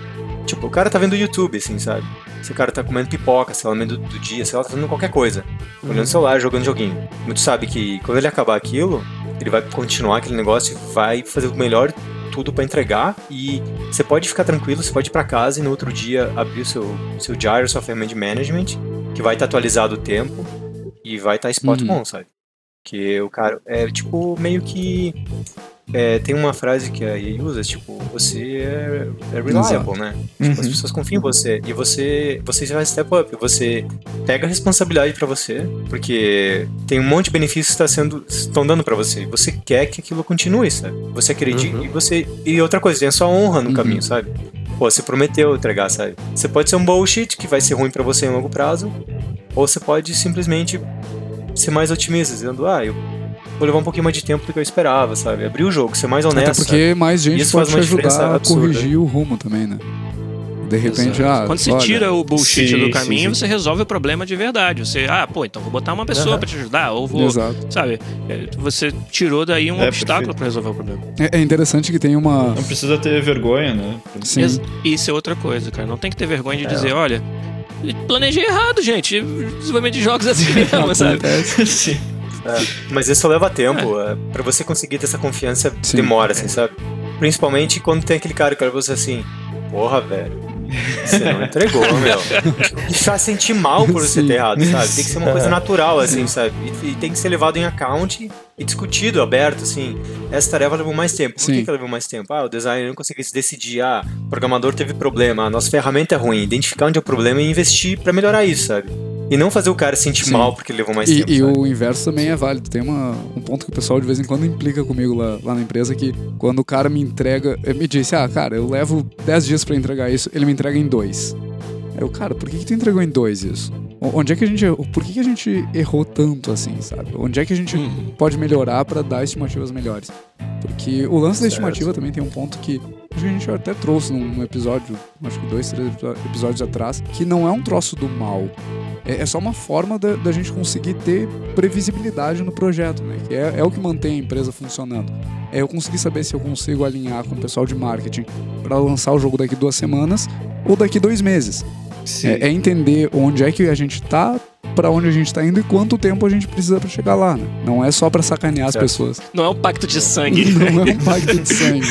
tipo, o cara tá vendo YouTube, assim, sabe? Se o cara tá comendo pipoca, sei lá, no meio do, dia, sei lá, tá fazendo qualquer coisa. Uhum. Olhando o celular, jogando joguinho. Muito sabe que quando ele acabar aquilo, ele vai continuar aquele negócio e vai fazer o melhor tudo para entregar e você pode ficar tranquilo, você pode ir para casa e no outro dia abrir o seu, seu Gyro, sua ferramenta de management, que vai estar tá atualizado o tempo e vai estar tá spot uhum. bom, sabe? Que o cara é tipo meio que é, tem uma frase que a EA usa, tipo, você é, é reliable, né? Tipo, as Uhum. pessoas confiam em você. E você, você vai step up. Você pega a responsabilidade pra você, porque tem um monte de benefícios que está sendo, estão dando pra você. Você quer que aquilo continue, sabe? Você acredita Uhum. e você... E outra coisa, tem a sua honra no Uhum. caminho, sabe? Pô, você prometeu entregar, sabe? Você pode ser um bullshit que vai ser ruim pra você em longo prazo, ou você pode simplesmente ser mais otimista, dizendo, ah, eu vou levar um pouquinho mais de tempo do que eu esperava, sabe? Abrir o jogo, ser mais honesto. Até porque mais gente Isso pode faz te ajudar a absurda. corrigir o rumo também, né? De repente, Exato. ah, Quando você olha, tira o bullshit Sim, do sim, caminho, sim. você resolve o problema de verdade. Você, ah, pô, então vou botar uma pessoa Aham. pra te ajudar, ou vou, Exato. sabe? é, Você tirou daí um É, obstáculo pra resolver o problema. É, é interessante que tem uma. Não precisa ter vergonha, né? Sim. Isso é outra coisa, cara. Não tem que ter vergonha de É. dizer, olha, planejei errado, gente. Desenvolvimento de jogos é assim mesmo, sabe? [LAUGHS] É, mas isso leva tempo. É. Pra você conseguir ter essa confiança, Sim. demora, assim, sabe? Principalmente quando tem aquele cara que olha você assim, porra, velho. Você não entregou, [LAUGHS] meu. Faz sentir mal por você Sim. ter errado, sabe? Tem que ser uma coisa natural, assim, sabe? E, e tem que ser levado em account e discutido, aberto, assim. Essa tarefa levou mais tempo. Por Sim. que, que ela levou mais tempo? Ah, o designer não conseguiu se decidir. Ah, o programador teve problema. A nossa ferramenta é ruim. Identificar onde é o problema e investir pra melhorar isso, sabe? E não fazer o cara se sentir Sim. mal porque ele levou mais E, tempo. e sabe? o inverso também é válido. Tem uma, um ponto que o pessoal de vez em quando implica comigo lá, lá na empresa que quando o cara me entrega, me disse, ah, cara, eu levo 10 dias pra entregar isso, ele me entrega em dois. Aí eu, cara, por que, que tu entregou em dois isso? Onde é que a gente errou? Por que, que a gente errou tanto assim, sabe? Onde é que a gente Uhum. pode melhorar pra dar estimativas melhores? Porque o lance da Certo. estimativa também tem um ponto que a gente até trouxe num, episódio, acho que dois, três episódios atrás, que não é um troço do mal. É, é só uma forma da, da gente conseguir ter previsibilidade no projeto, né? Que é, é o que mantém a empresa funcionando. É eu conseguir saber se eu consigo alinhar com o pessoal de marketing para lançar o jogo daqui duas semanas ou daqui dois meses. Sim. É, é entender onde é que a gente tá, para onde a gente tá indo e quanto tempo a gente precisa para chegar lá, né? Não é só para sacanear as Certo. pessoas. Não é um pacto de sangue. [LAUGHS] Não é um pacto de sangue.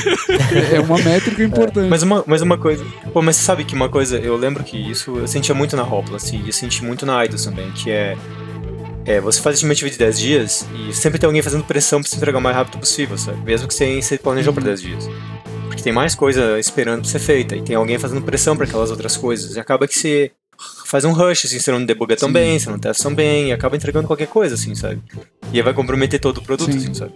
É, é uma métrica importante. Mas uma, mas uma coisa. Pô, mas você sabe que uma coisa, eu lembro que isso eu sentia muito na Hopla, assim, e eu senti muito na Eidos também, que é. É, você faz estimativa de 10 dias e sempre tem alguém fazendo pressão pra você entregar o mais rápido possível, sabe? Mesmo que você, você planejou pra 10 dias. Porque tem mais coisa esperando pra ser feita e tem alguém fazendo pressão pra aquelas outras coisas. E acaba que você faz um rush, assim, você não debuga tão Sim. bem, você não testa tão bem, e acaba entregando qualquer coisa, assim, sabe? E aí vai comprometer todo o produto, Sim. assim, sabe?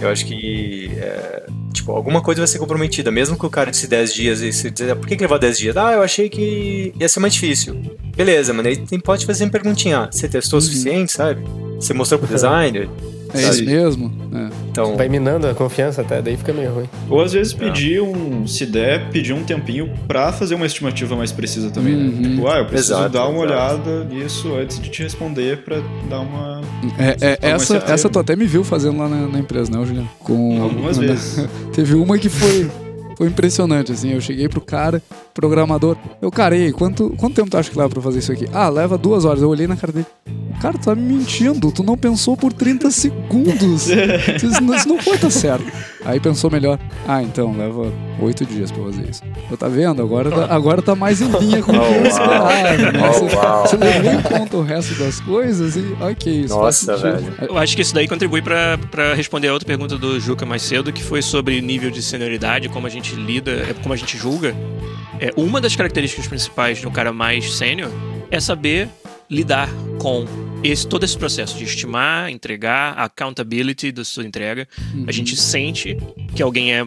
Eu acho que, é, tipo, alguma coisa vai ser comprometida, mesmo que o cara disse 10 dias e você dizer, ah, por que, que levou 10 dias? Ah, eu achei que ia ser mais difícil. Beleza, mas aí tem, pode fazer uma perguntinha, ah, você testou o Uhum. suficiente, sabe? Você mostrou pro designer? É isso mesmo? É. Então, Vai minando a confiança até, daí fica meio ruim. Ou às vezes pedir um, se der, pedir um tempinho pra fazer uma estimativa mais precisa também, Uhum. né? Tipo, ah, eu preciso Exato, dar uma exato. olhada nisso antes de te responder pra dar uma. É, é, essa, certeza. essa tu até me viu fazendo lá na, na empresa, né, Juliano? Com, Algumas vezes. [LAUGHS] Teve uma que foi, foi impressionante, assim. Eu cheguei pro cara, programador. Eu, cara, e aí, quanto, quanto tempo tu acha que leva pra fazer isso aqui? Ah, leva duas horas. Eu olhei na cara dele. Cara, tu tá me mentindo. Tu não pensou por 30 segundos. [LAUGHS] Isso não, isso não pode estar certo. Aí pensou melhor. Ah, então, leva oito dias pra fazer isso. Eu tá vendo? Agora tá, agora tá mais em linha com o que eu Oh, esperava. Né? Oh, Você, você levou em conta o resto das coisas e ok, isso faz Nossa, sentido. velho. Eu acho que isso daí contribui pra pra responder a outra pergunta do Juca mais cedo, que foi sobre nível de senioridade, como a gente lida, é, como a gente julga. É, uma das características principais de um cara mais sênior é saber lidar com esse, todo esse processo de estimar, entregar, a accountability da sua entrega. A gente sente que alguém é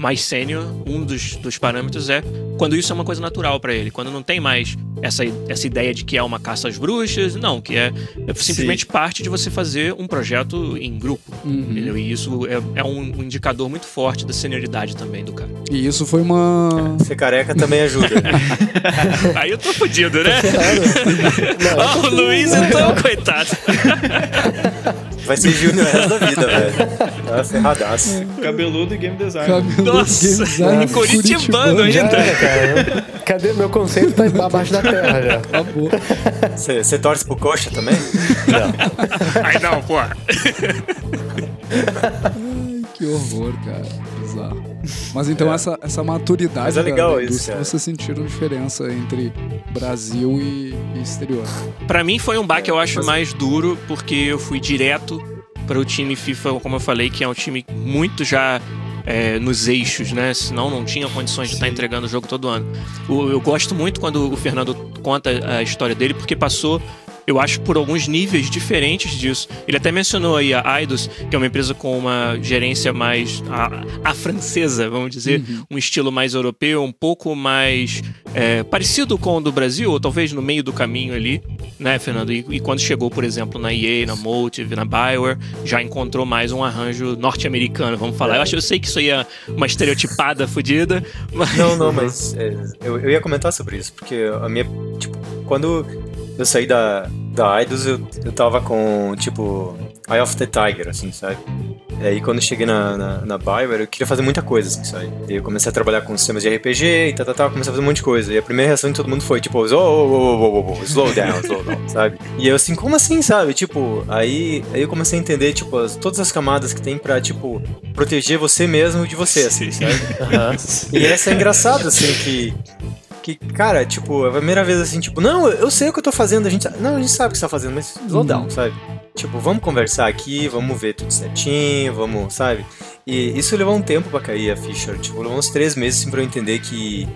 mais sênior, um dos, dos parâmetros é quando isso é uma coisa natural pra ele, quando não tem mais essa, essa ideia de que é uma caça às bruxas, não, que é, é simplesmente parte de você fazer um projeto em grupo, Uhum. E isso é, é um indicador muito forte da senioridade também do cara. E isso foi uma. ser careca também ajuda. [LAUGHS] Aí eu tô fudido, né? [LAUGHS] [LAUGHS] Não, Ó, o Luiz então, coitado. Vai ser júnior o resto da vida, velho. Tá ferradaço. Cabeludo e game design. Cabelo Nossa, game curitibano ainda. cara. Cadê? Meu conceito tá abaixo da terra já. Acabou. Você você torce pro coxa também? Ai não, pô. Ai, que horror, cara. Bizarro. Mas então essa, essa maturidade Mas é legal da isso, indústria, cara. vocês sentiram diferença entre Brasil e, e exterior? Pra mim foi um baque, eu acho, mais duro, porque eu fui direto para o time FIFA, como eu falei, que é um time muito já é, nos eixos, né? Senão não tinha condições de estar entregando o jogo todo ano. Eu gosto muito quando o Fernando conta a história dele, porque passou. Eu acho por alguns níveis diferentes disso. Ele até mencionou aí a Eidos, que é uma empresa com uma gerência mais a, a francesa, vamos dizer, um estilo mais europeu, um pouco mais é, parecido com o do Brasil, ou talvez no meio do caminho ali, né, Fernando? E, e quando chegou, por exemplo, na EA, na Motive, na Bioware, já encontrou mais um arranjo norte-americano, vamos falar. Eu acho, eu sei que isso aí é uma estereotipada [LAUGHS] fodida, mas Não, não, mas é, eu, eu ia comentar sobre isso, porque a minha. Tipo, quando eu saí da, da Eidos, eu, eu tava com, tipo, Eye of the Tiger, assim, sabe? E aí quando eu cheguei na, na, na Bioware, eu queria fazer muita coisa, assim, sabe? E eu comecei a trabalhar com sistemas de RPG e tal, tal, tal, comecei a fazer um monte de coisa. E a primeira reação de todo mundo foi, tipo, oh, oh, oh, oh, oh, oh, slow down, [LAUGHS] slow down, sabe? E eu assim, como assim, sabe? Tipo, aí, aí eu comecei a entender, tipo, as- todas as camadas que tem pra, tipo, proteger você mesmo de você, assim, sabe? [LAUGHS] Aham. E essa é engraçado, assim, que. Que, cara, tipo, a primeira vez assim, tipo, não, eu sei o que eu tô fazendo, a gente. Não, a gente sabe o que você tá fazendo, mas slow down, sabe? Tipo, vamos conversar aqui, vamos ver tudo certinho, vamos, sabe? E isso levou um tempo pra cair a ficha. Tipo, levou uns três meses assim, pra eu entender que.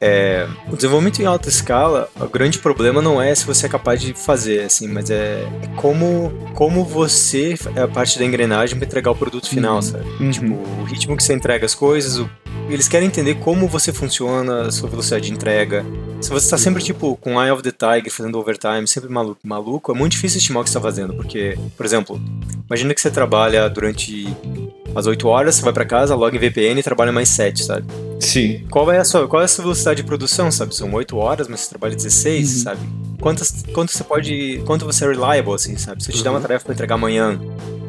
É, o desenvolvimento em alta escala, o grande problema não é se você é capaz de fazer, assim, mas é como, como você é a parte da engrenagem pra entregar o produto final, sabe? Tipo, o ritmo que você entrega as coisas, o- eles querem entender como você funciona, a sua velocidade de entrega. Se você está sempre, tipo, com Eye of the Tiger, fazendo overtime, sempre maluco, maluco, é muito difícil estimar o que você está fazendo, porque, por exemplo, imagina que você trabalha durante as 8 horas, você vai para casa, loga em VPN e trabalha mais 7, sabe? Sim. Qual é a sua, qual é a sua velocidade de produção, sabe? São 8 horas, mas você trabalha 16, Uhum. sabe? Quantas, quanto você pode, quanto você é reliable, assim, sabe? Se eu te der uma tarefa para entregar amanhã,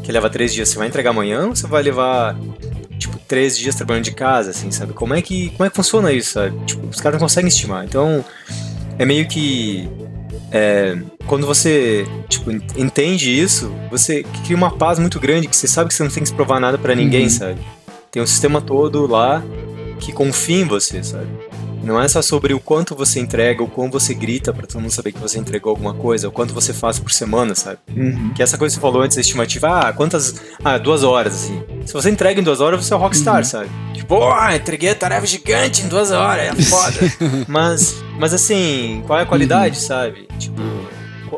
que leva 3 dias, você vai entregar amanhã ou você vai levar tipo, três dias trabalhando de casa, assim, sabe? Como é que, como é que funciona isso, sabe? Tipo, os caras não conseguem estimar. Então, é meio que. é, quando você, tipo, en- entende isso, você cria uma paz muito grande, que você sabe que você não tem que se provar nada pra ninguém, Uhum. sabe? Tem um sistema todo lá que confia em você, sabe? Não é só sobre o quanto você entrega, o quanto você grita pra todo mundo saber que você entregou alguma coisa, o quanto você faz por semana, sabe? Uhum. Que essa coisa que você falou antes da estimativa, ah, quantas. Ah, duas horas, assim. Se você entrega em duas horas, você é o rockstar, sabe? Tipo, ó, entreguei a tarefa gigante em duas horas, é foda. [LAUGHS] mas, mas assim, qual é a qualidade, sabe? Tipo,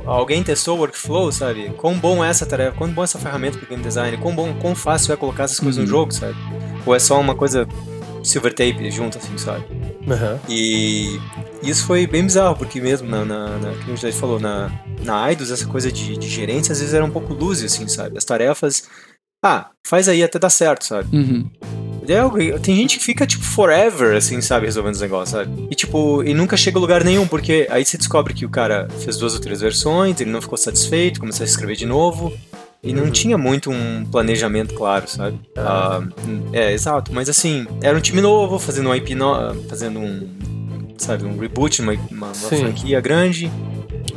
alguém testou o workflow, sabe? Quão bom é essa tarefa, quão bom é essa ferramenta pro game design, quão bom, quão fácil é colocar essas coisas no jogo, sabe? Ou é só uma coisa silver tape junto, assim, sabe? Aham. E isso foi bem bizarro, porque mesmo na, na, na como a gente falou, na, na Aidos, essa coisa de, de gerência às vezes era um pouco luz, assim, sabe? As tarefas, ah, faz aí até dar certo, sabe? Uhum. É, tem gente que fica, tipo, forever, assim, sabe, resolvendo os negócios, sabe? E, tipo, e nunca chega a lugar nenhum, porque aí você descobre que o cara fez duas ou três versões, ele não ficou satisfeito, começou a escrever de novo, e não tinha muito um planejamento claro, sabe? Ah, é, exato. Mas, assim, era um time novo, fazendo um IP, no, fazendo um, sabe, um reboot, uma, uma, franquia grande.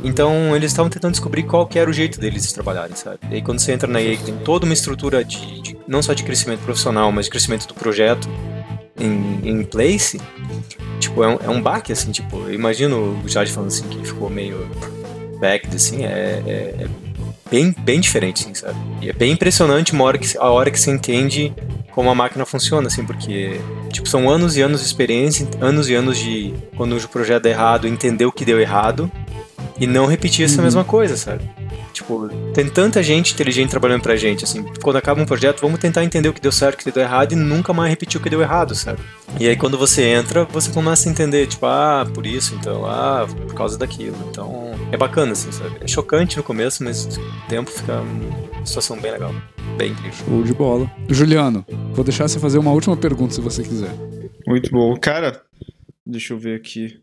Então eles estavam tentando descobrir qual que era o jeito deles de trabalharem, sabe? E aí quando você entra na EA, que tem toda uma estrutura de, de- não só de crescimento profissional, mas de crescimento do projeto em, em place, tipo, é um, é um baque, assim, tipo, eu imagino o Jade falando assim, que ficou meio backed, assim, é, é- é bem, bem diferente, assim, sabe? E é bem impressionante uma hora que, a hora que você entende como a máquina funciona, assim, porque, tipo, são anos e anos de experiência, anos e anos de, quando o projeto dá errado, entender o que deu errado, e não repetir essa mesma coisa, sabe? Tipo, tem tanta gente inteligente trabalhando pra gente, assim, quando acaba um projeto, vamos tentar entender o que deu certo, o que deu errado e nunca mais repetir o que deu errado, sabe? E aí quando você entra, você começa a entender, tipo, ah, por isso, então, ah, por causa daquilo. Então, é bacana, assim, sabe? É chocante no começo, mas o tempo fica uma situação bem legal. Bem incrível. Show de bola. Juliano, vou deixar você fazer uma última pergunta se você quiser. Muito bom. Cara, deixa eu ver aqui.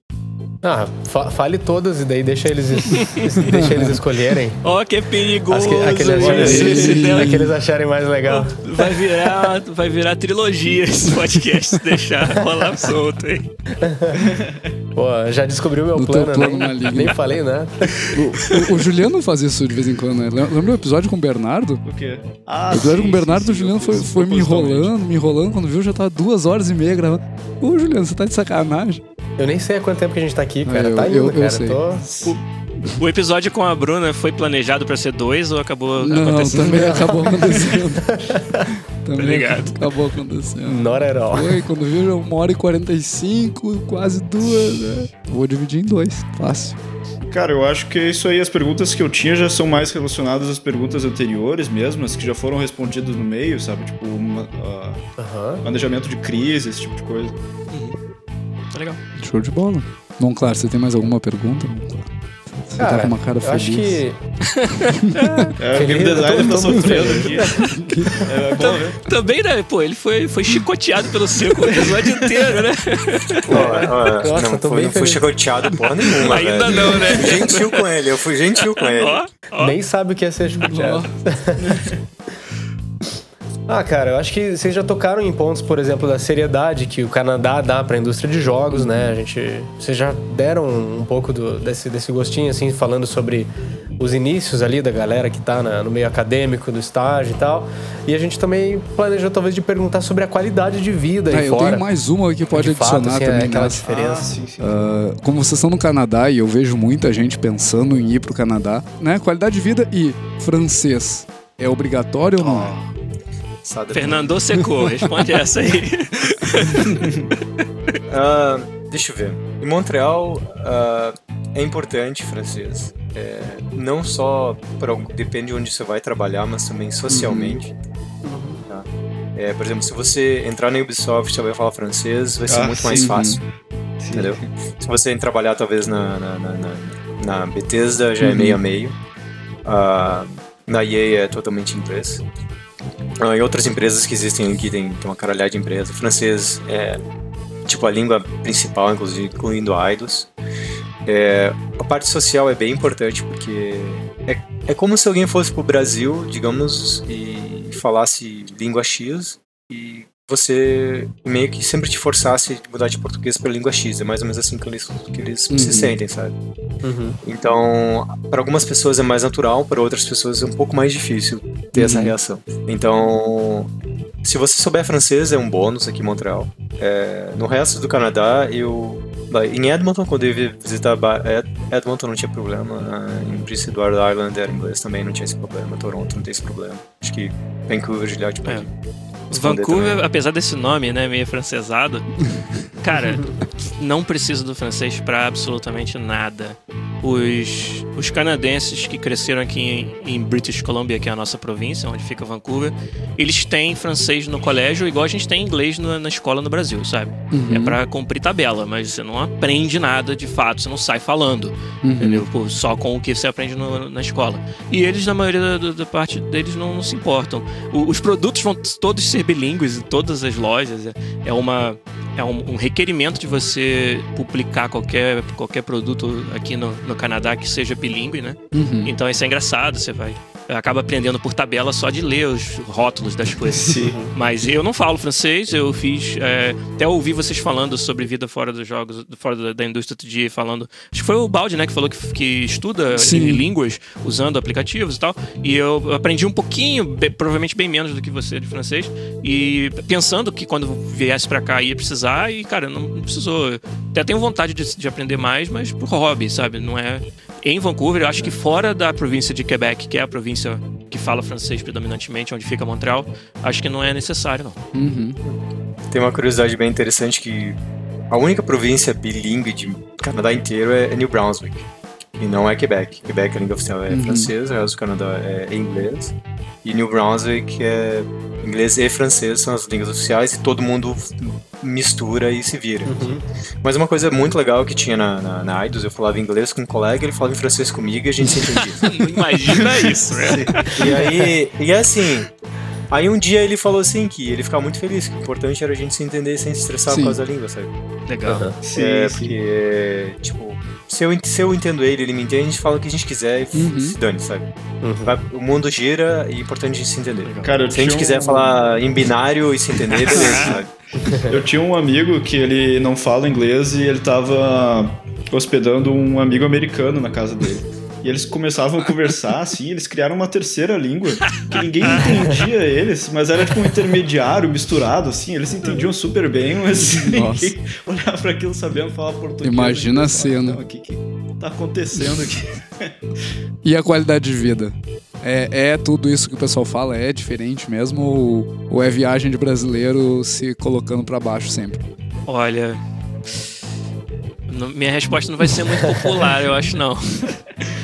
Ah, fa- fale todas e daí deixa eles, [LAUGHS] deixa eles escolherem. Ó, que é perigoso. Que, aqueles, acharem, aqueles acharem mais legal. [LAUGHS] Vai virar, vai virar trilogia esse podcast, [LAUGHS] deixar rolar solto aí. Pô, já descobriu meu plano, plano nem, maligno. nem falei nada. O, o- o Juliano faz isso de vez em quando, né? Lem- Lembra o episódio com o Bernardo? O quê? Ah, O episódio sim, com o Bernardo, sim, o Juliano foi, foi me enrolando, me enrolando. Quando viu, já tava duas horas e meia gravando. Ô, Juliano, você tá de sacanagem? Eu nem sei há quanto tempo que a gente tá aqui, cara. Eu- tá indo, eu- eu cara. sei. Tô... O episódio com a Bruna foi planejado pra ser dois ou acabou Não, acontecendo? também acabou acontecendo. [LAUGHS] também ligado. acabou acontecendo. Not at all. Foi, quando viu, já uma hora e 45, quase duas, né? Vou dividir em dois, fácil. Cara, eu acho que é isso aí. As perguntas que eu tinha já são mais relacionadas às perguntas anteriores mesmo, as que já foram respondidas no meio, sabe? Tipo, uma- ah, Aham. planejamento de crise, esse tipo de coisa. Tá legal. Show de bola. Bom, claro, você tem mais alguma pergunta? Você tá Cara, com uma cara eu acho feliz. que. É, o game designer tá sofrendo aqui. [LAUGHS] É, é bom ver. Também, né? Pô, ele foi, foi chicoteado pelo seco o episódio inteiro, né? Ó, ó, Nossa, não, tô fui, bem não fui feliz. chicoteado porra nenhuma, Ainda velho. não, né? Gentil com ele, eu fui gentil com ele. Ó, ó. Nem sabe o que é ser chicoteado. [LAUGHS] Ah, cara, eu acho que vocês já tocaram em pontos, por exemplo, da seriedade que o Canadá dá pra indústria de jogos, né? A gente, vocês já deram um pouco do- desse, desse gostinho, assim, falando sobre os inícios ali da galera que tá na- no meio acadêmico, do estágio e tal. E a gente também planejou, talvez, de perguntar sobre a qualidade de vida Ah, aí eu fora. tenho mais uma que pode De fato, adicionar assim, é também aquela nessa. diferença. Ah, sim, sim. Ah, como vocês estão no Canadá e eu vejo muita gente pensando em ir pro Canadá, né? Qualidade de vida e francês. É obrigatório ou não é? Sada- Fernando secou, [LAUGHS] responde essa aí. [LAUGHS] Ah, deixa eu ver. Em Montreal ah, é importante francês. É, não só pra, depende de onde você vai trabalhar, mas também socialmente. Tá? É, por exemplo, se você entrar na Ubisoft e vai falar francês, vai ser Ah, muito mais sim. fácil. Sim. Entendeu? Se você trabalhar talvez na, na, na, na, na Bethesda, já é meio a meio. Ah, na EA é totalmente inglês. Ah, em outras empresas que existem aqui, tem, tem uma caralhada de empresas. Francês é tipo a língua principal, inclusive incluindo idols. É, a parte social é bem importante porque é, é como se alguém fosse pro Brasil, digamos, e falasse língua X e você meio que sempre te forçasse a mudar de português para língua X. É mais ou menos assim que eles, que eles Uhum. se sentem, sabe? Uhum. Então, para algumas pessoas é mais natural, para outras pessoas é um pouco mais difícil ter essa Uhum. reação. Então, se você souber francês, é um bônus aqui em Montreal. É, no resto do Canadá, eu. Em Edmonton, quando eu ia visitar Ed- Edmonton, não tinha problema. Ah, Em Prince Edward Island era inglês também, não tinha esse problema. Toronto não tem esse problema. Acho que Vancouver, Gilhard, É. Vancouver, também. apesar desse nome, né, meio francesado, cara, não precisa do francês pra absolutamente nada. Os, os canadenses que cresceram aqui em, em British Columbia, que é a nossa província, onde fica Vancouver, eles têm francês no colégio igual a gente tem inglês na, na escola no Brasil, sabe? Uhum. É pra cumprir tabela, mas você não aprende nada de fato, você não sai falando. Uhum. Entendeu? Pô, só com o que você aprende no- na escola. E eles, na maioria da, da- da parte deles, não, não se importam. O- os produtos vão todos ser bilíngues em todas as lojas. É, é uma. É um, um requerimento de você publicar qualquer, qualquer produto aqui no, no Canadá que seja bilíngue, né? Uhum. Então isso é engraçado, você vai. Acaba aprendendo por tabela só de ler os rótulos das coisas. Mas eu não falo francês, eu fiz. é, até ouvi vocês falando sobre vida fora dos jogos, fora da, da indústria outro dia, falando. Acho que foi o Balde, né, que falou que, que estuda Sim. línguas usando aplicativos e tal. E eu aprendi um pouquinho, provavelmente bem menos do que você de francês. E pensando que quando viesse pra cá ia precisar, e cara, não, não precisou. Até tenho vontade de, de aprender mais, mas por hobby, sabe? Não é. Em Vancouver, eu acho que fora da província de Quebec, que é a província que fala francês predominantemente, onde fica Montreal, acho que não é necessário, não. Uhum. Tem uma curiosidade bem interessante que a única província bilíngue de Canadá inteiro é New Brunswick. E não é Quebec. Quebec, a língua oficial é Uhum. francês, o resto do Canadá é inglês. E New Brunswick é inglês e francês são as línguas oficiais e todo mundo mistura e se vira. Uhum. Mas uma coisa muito legal que tinha na, na, na IDOS, eu falava inglês com um colega, ele falava em francês comigo e a gente se entendia. [LAUGHS] Imagina isso, né? E aí, e assim, aí um dia ele falou assim que ele ficava muito feliz, que o importante era a gente se entender sem se estressar Sim. por causa da língua, sabe? Legal. Aham. Sim, é, sim. porque, tipo, se eu, se eu entendo ele, ele me entende, a gente fala o que a gente quiser e Uhum. se dane, sabe? Uhum. Vai- o mundo gira e é importante a gente se entender. Cara, Se a gente tinha quiser um- falar em binário e se entender, beleza, [LAUGHS] sabe? Eu tinha um amigo que ele não fala inglês e ele tava hospedando um amigo americano na casa dele. E eles começavam a conversar, assim, eles criaram uma terceira língua que ninguém entendia eles, mas era tipo um intermediário misturado, assim, eles entendiam super bem, mas Nossa. [LAUGHS] ninguém olhava para aquilo sabendo falar português. Imagina e a pensava, cena. "Não, O que, que tá acontecendo aqui? [LAUGHS] E a qualidade de vida? É, é tudo isso que o pessoal fala? É diferente mesmo? Ou, ou é viagem de brasileiro se colocando pra baixo sempre? Olha. minha resposta não vai ser muito popular, eu acho não. [LAUGHS]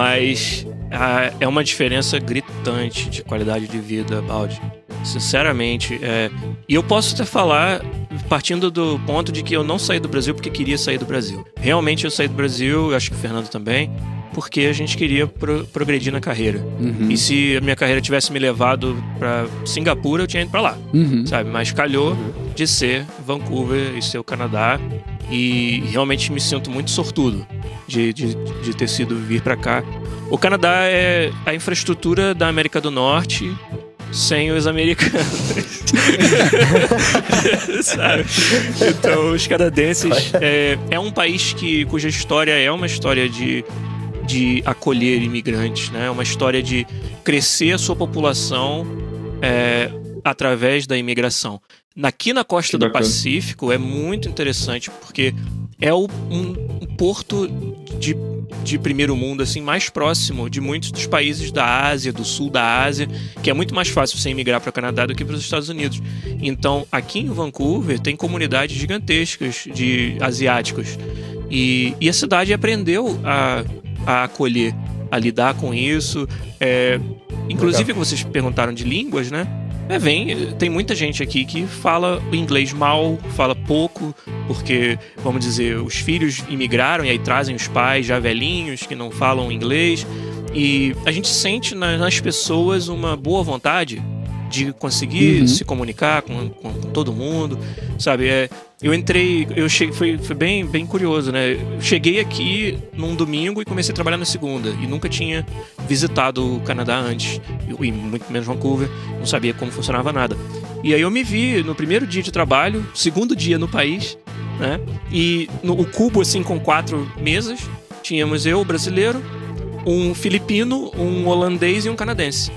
Mas ah, é uma diferença gritante de qualidade de vida, Baldi. Sinceramente. é, E eu posso até falar, partindo do ponto de que eu não saí do Brasil porque queria sair do Brasil. Realmente eu saí do Brasil, acho que o Fernando também, porque a gente queria pro- progredir na carreira. Uhum. E se a minha carreira tivesse me levado pra Singapura, eu tinha ido pra lá Uhum. sabe? Mas calhou de ser Vancouver e ser o Canadá. E realmente me sinto muito sortudo de, de, de ter sido vir pra cá. O Canadá é a infraestrutura da América do Norte sem os americanos. [LAUGHS] sabe? Então, os canadenses é, é um país que, cuja história é uma história de, de acolher imigrantes, né? É uma história de crescer a sua população é, através da imigração. Aqui na costa do. Pacífico é muito interessante porque é o, um, porto de, de primeiro mundo assim mais próximo de muitos dos países da Ásia, do sul da Ásia, que é muito mais fácil você emigrar para o Canadá do que para os Estados Unidos. Então, aqui em Vancouver tem comunidades gigantescas de asiáticos e, e a cidade aprendeu a, a acolher, a lidar com isso. É, inclusive, vocês perguntaram de línguas, né? É, vem, tem muita gente aqui que fala inglês mal, fala pouco, porque, vamos dizer, os filhos imigraram e aí trazem os pais já velhinhos que não falam inglês. E a gente sente na- nas pessoas uma boa vontade de conseguir Uhum. se comunicar com, com- todo mundo, sabe? É, eu entrei, eu cheguei, foi, foi bem, bem curioso, né? Eu cheguei aqui num domingo e comecei a trabalhar na segunda e nunca tinha visitado o Canadá antes, e muito menos Vancouver, não sabia como funcionava nada. E aí eu me vi no primeiro dia de trabalho, segundo dia no país, né? E no, o cubo assim com quatro mesas, tínhamos eu, brasileiro, um filipino, um holandês e um canadense.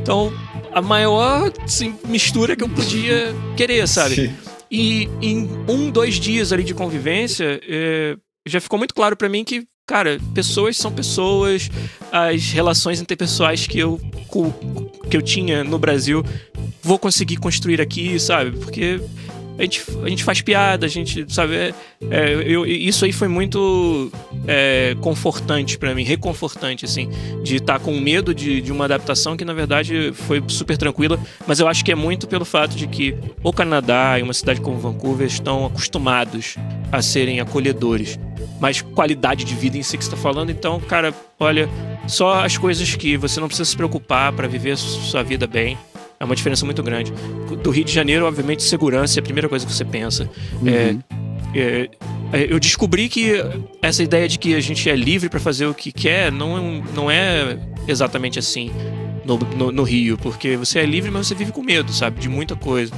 Então, a maior assim, mistura que eu podia querer, sabe? Sim. E em um, dois dias ali de convivência, é, já ficou muito claro pra mim que, cara, pessoas são pessoas, as relações interpessoais que eu, que eu tinha no Brasil, vou conseguir construir aqui, sabe? Porque a gente, a gente faz piada, a gente, sabe? É, é, eu, isso aí foi muito é, confortante pra mim, reconfortante, assim, de estar com medo de, de uma adaptação que, na verdade, foi super tranquila, mas eu acho que é muito pelo fato de que o Canadá e uma cidade como Vancouver estão acostumados a serem acolhedores. Mas qualidade de vida em si que você está falando, então, cara, olha, só as coisas que você não precisa se preocupar para viver sua vida bem. É uma diferença muito grande. Do Rio de Janeiro, obviamente, segurança é a primeira coisa que você pensa. É, é, é, eu descobri que essa ideia de que a gente é livre para fazer o que quer não, não é exatamente assim no, no, no Rio, porque você é livre, mas você vive com medo, sabe, de muita coisa.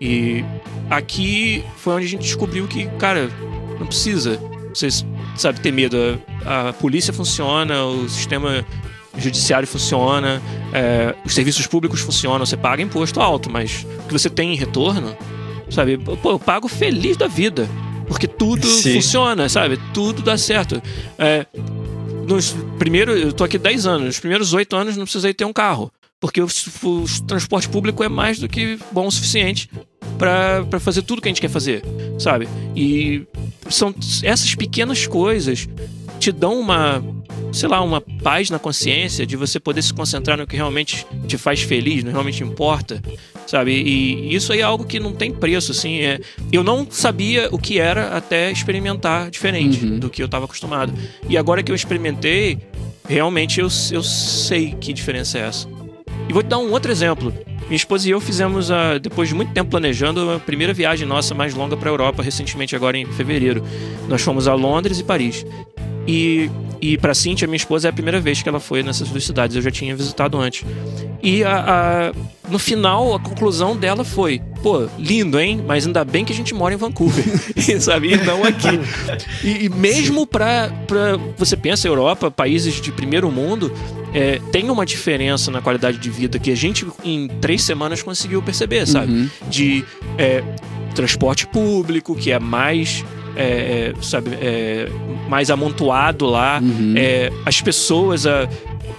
E aqui foi onde a gente descobriu que, cara, não precisa, você sabe, ter medo. A, a polícia funciona, o sistema judiciário funciona, é, os serviços públicos funcionam, você paga imposto alto, mas o que você tem em retorno, sabe? Pô, eu pago feliz da vida, porque tudo Sim. funciona, sabe? Tudo dá certo. É, nos primeiros, eu tô aqui 10 anos, nos primeiros 8 anos não precisei ter um carro, porque o, o transporte público é mais do que bom o suficiente para fazer tudo que a gente quer fazer, sabe? E são essas pequenas coisas te dão uma, sei lá, uma paz na consciência de você poder se concentrar no que realmente te faz feliz, no que realmente importa, sabe? E isso aí é algo que não tem preço, assim. É... Eu não sabia o que era até experimentar diferente Uhum. do que eu estava acostumado. E agora que eu experimentei, realmente eu, eu sei que diferença é essa. E vou te dar um outro exemplo. Minha esposa e eu fizemos, a, depois de muito tempo planejando, a primeira viagem nossa mais longa para a Europa, recentemente, agora em fevereiro. Nós fomos a Londres e Paris. E, e para Cintia, minha esposa, é a primeira vez que ela foi nessas duas cidades. Eu já tinha visitado antes. E a, a- no final, a conclusão dela foi: pô, lindo, hein? Mas ainda bem que a gente mora em Vancouver, [LAUGHS] sabe? E não aqui. E, e mesmo para você pensa, Europa, países de primeiro mundo, é, tem uma diferença na qualidade de vida que a gente em três semanas conseguiu perceber, sabe? Uhum. De é, transporte público, que é mais. É, é, sabe, é, mais amontoado lá, Uhum. é, as pessoas, a,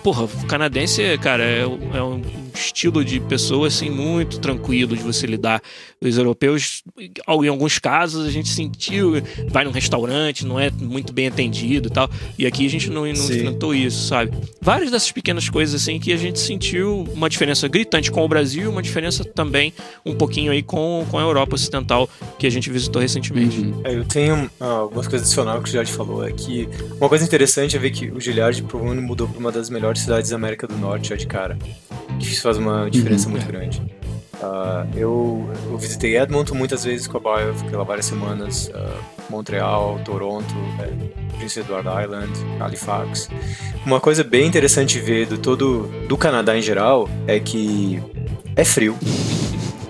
porra, o canadense, cara, é, um- é um estilo de pessoa assim muito tranquilo de você lidar. Os europeus, em alguns casos, a gente sentiu, vai num restaurante, não é muito bem atendido e tal. E aqui a gente não, não enfrentou isso, sabe? Várias dessas pequenas coisas assim que a gente sentiu uma diferença gritante com o Brasil, uma diferença também um pouquinho aí com, com a Europa Ocidental que a gente visitou recentemente. Uhum. É, eu tenho ah, algumas coisas adicionais que o Giliard falou. É que uma coisa interessante é ver que o Giliard provavelmente mudou para uma das melhores cidades da América do Norte já de cara. Isso faz uma diferença Uhum. muito grande. Ah, eu, eu visitei Edmonton muitas vezes com a Bio, fiquei lá várias semanas. ah, Montreal, Toronto, é, Prince Edward Island, Halifax. Uma coisa bem interessante de ver do todo do Canadá em geral é que é frio,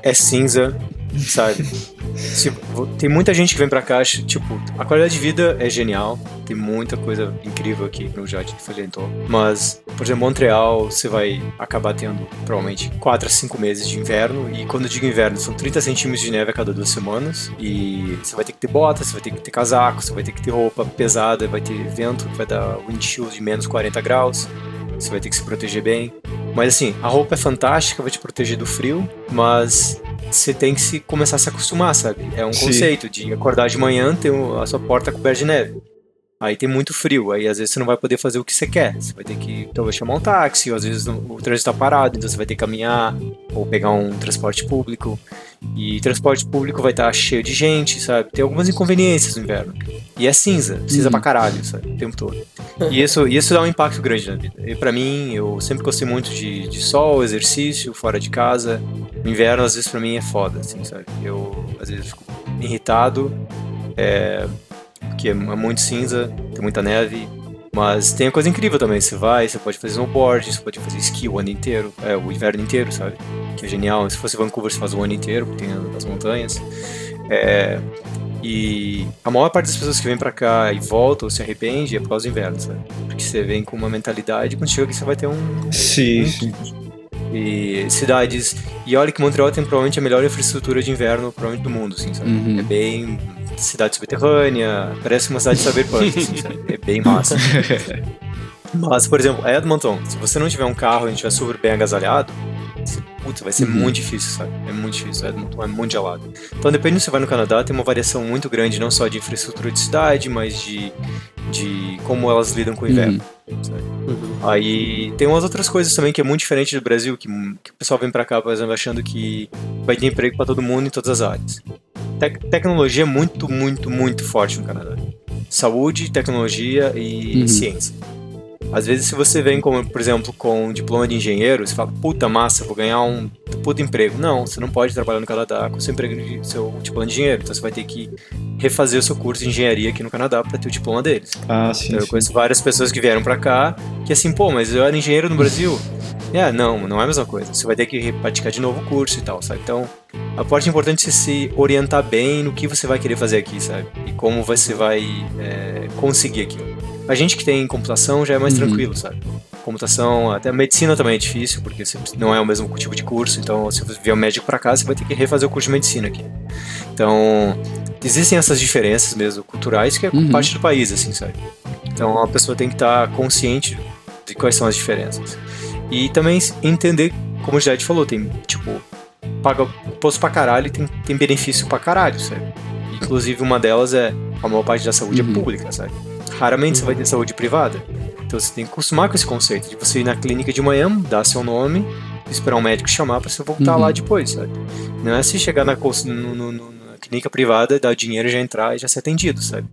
é cinza, sabe? Vo- tem muita gente que vem pra cá, tipo, a qualidade de vida é genial, tem muita coisa incrível aqui no Jade Fagentor. Mas, por exemplo, Montreal, você vai acabar tendo provavelmente 4 a 5 meses de inverno, e quando eu digo inverno, são 30 centímetros de neve a cada duas semanas, e você vai ter que ter bota, você vai ter que ter casaco, você vai ter que ter roupa pesada, vai ter vento, vai dar wind chill de menos 40 graus, você vai ter que se proteger bem. Mas assim, a roupa é fantástica, vai te proteger do frio, mas você tem que se começar a se acostumar, sabe? É um Sim. conceito de acordar de manhã, ter a sua porta coberta de neve. Aí tem muito frio, aí às vezes você não vai poder fazer o que você quer. Você vai ter que talvez chamar um táxi, ou às vezes o trânsito tá parado, então você vai ter que caminhar, ou pegar um transporte público. E transporte público vai estar cheio de gente, sabe? Tem algumas inconveniências no inverno. E é cinza, cinza Uhum. pra caralho, sabe? O tempo todo. E isso, isso dá um impacto grande na vida. E pra mim, eu sempre gostei muito de, de sol, exercício, fora de casa. O inverno, às vezes, pra mim é foda, assim, sabe? Eu, às vezes, fico irritado, é, porque é muito cinza, tem muita neve. Mas tem coisa incrível também. Você vai, você pode fazer snowboard, você pode fazer esqui o ano inteiro, é, o inverno inteiro, sabe? Que é genial. Se fosse Vancouver, você faz o ano inteiro, porque tem as montanhas. É, e a maior parte das pessoas que vem pra cá e voltam se arrepende é por causa do inverno, sabe? Porque você vem com uma mentalidade, quando chega aqui você vai ter um. Sim, um- sim. E cidades. E olha que Montreal tem provavelmente a melhor infraestrutura de inverno, provavelmente do mundo, assim, sabe? Uhum. É bem. Cidade subterrânea, parece uma cidade cyberpunk, assim, sabe? É bem massa. [LAUGHS] Mas, por exemplo, Edmonton, se você não tiver um carro e não estiver super bem agasalhado, putz, vai ser Uhum. muito difícil, sabe? É muito difícil. Edmonton é muito gelado. Então, dependendo se você vai no Canadá, tem uma variação muito grande, não só de infraestrutura de cidade, mas de, de como elas lidam com o inverno. sabe? Aí tem umas outras coisas também que é muito diferente do Brasil, que, que o pessoal vem pra cá, por exemplo, achando que vai ter emprego pra todo mundo em todas as áreas. Tec- tecnologia é muito, muito, muito forte no Canadá. Saúde, tecnologia e Uhum. ciência. Às vezes, se você vem, como, por exemplo, com um diploma de engenheiro, você fala, puta massa, vou ganhar um puta emprego. Não, você não pode trabalhar no Canadá com seu, emprego de, seu diploma de engenheiro. Então você vai ter que refazer o seu curso de engenharia aqui no Canadá para ter o diploma deles. Ah, sim. Então, eu sim. conheço várias pessoas que vieram pra cá que assim, pô, mas eu era engenheiro no Brasil. [LAUGHS] É, não, não é a mesma coisa. Você vai ter que praticar de novo o curso e tal, sabe? Então, a parte importante é se orientar bem no que você vai querer fazer aqui, sabe? E como você vai é, conseguir aquilo. A gente que tem computação já é mais Uhum. tranquilo, sabe? Computação, até a medicina também é difícil, porque não é o mesmo tipo de curso, então se você vier um médico pra cá, você vai ter que refazer o curso de medicina aqui. Então, existem essas diferenças mesmo culturais que é Uhum. parte do país, assim, sabe? Então a pessoa tem que estar consciente de quais são as diferenças. E também entender, como o Jade falou, tem, tipo, paga imposto pra caralho e tem, tem benefício pra caralho, sabe? Inclusive uma delas é a maior parte da saúde Uhum. é pública, sabe? Raramente você vai ter saúde privada. Então você tem que acostumar com esse conceito de você ir na clínica de manhã, dar seu nome, esperar um médico chamar pra você voltar Uhum. lá depois, sabe? Não é se chegar na, no- no- na clínica privada, dar dinheiro, já entrar e já ser atendido, sabe?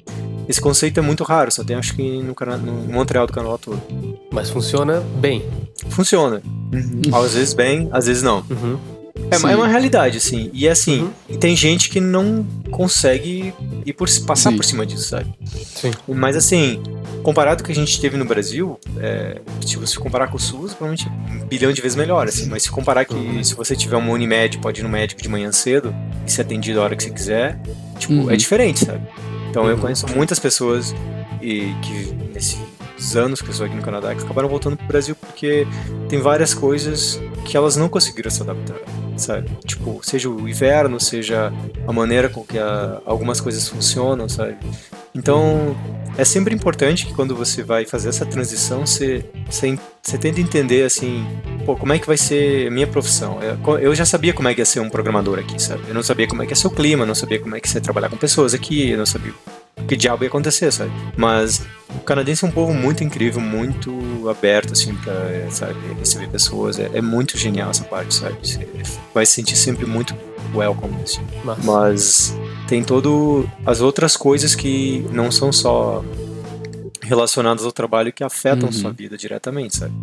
Esse conceito é muito raro, só tem acho que no, Cana- no Montreal do Canadá todo. Mas funciona bem. Funciona. Uhum. Às vezes bem, às vezes não. Uhum. É, Sim. é uma realidade, assim. E assim, Uhum. tem gente que não consegue ir por, passar Sim. por cima disso, sabe? Sim. Mas assim, comparado com o que a gente teve no Brasil, é, se você comparar com o SUS, provavelmente um bilhão de vezes melhor, assim. Mas se comparar que Uhum. se você tiver uma Unimed, pode ir no médico de manhã cedo e ser atendido a hora que você quiser, tipo, Uhum. é diferente, sabe? Então eu conheço muitas pessoas e que nesses anos que eu estou aqui no Canadá que acabaram voltando pro Brasil porque tem várias coisas que elas não conseguiram se adaptar, sabe? Tipo, seja o inverno, seja a maneira com que a- algumas coisas funcionam, sabe? Então, é sempre importante que quando você vai fazer essa transição, você, você, você tenta entender, assim, pô, como é que vai ser a minha profissão? Eu, eu já sabia como é que ia ser um programador aqui, sabe? Eu não sabia como é que ia ser o clima, não sabia como é que ia ser trabalhar com pessoas aqui, eu não sabia que diabo ia acontecer, sabe? Mas o canadense é um povo muito incrível, muito aberto, assim, pra, sabe, receber pessoas. É, é muito genial essa parte, sabe? Você vai se sentir sempre muito welcome, assim. Massa. Mas tem todo as outras coisas que não são só relacionadas ao trabalho que afetam Uhum. sua vida diretamente, sabe?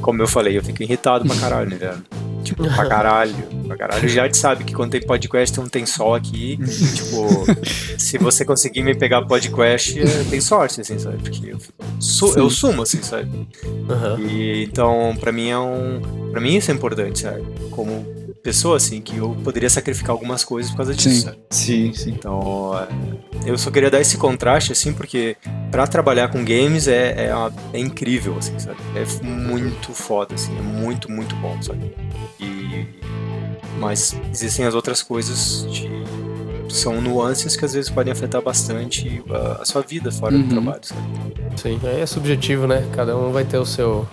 Como eu falei, eu fico irritado pra caralho, né, velho? Tipo, pra [LAUGHS] caralho, pra caralho. Já te sabe que quando tem podcast não tem sol aqui. tipo, [LAUGHS] se você conseguir me pegar podcast, tem sorte, assim, sabe? Porque eu, su- eu sumo, assim, sabe? Aham. E então, pra mim é um. Pra mim isso é importante, sabe? Como pessoa, assim, que eu poderia sacrificar algumas coisas por causa disso, Sim. sabe? Sim, sim. Então, é, eu só queria dar esse contraste, assim, porque pra trabalhar com games é, é, uma- é incrível, assim, sabe? É muito foda, assim, é muito, muito bom, sabe? E, mas existem as outras coisas de são nuances que às vezes podem afetar bastante a, a sua vida fora Uhum. do trabalho, sabe? Sim, aí é subjetivo, né? Cada um vai ter o seu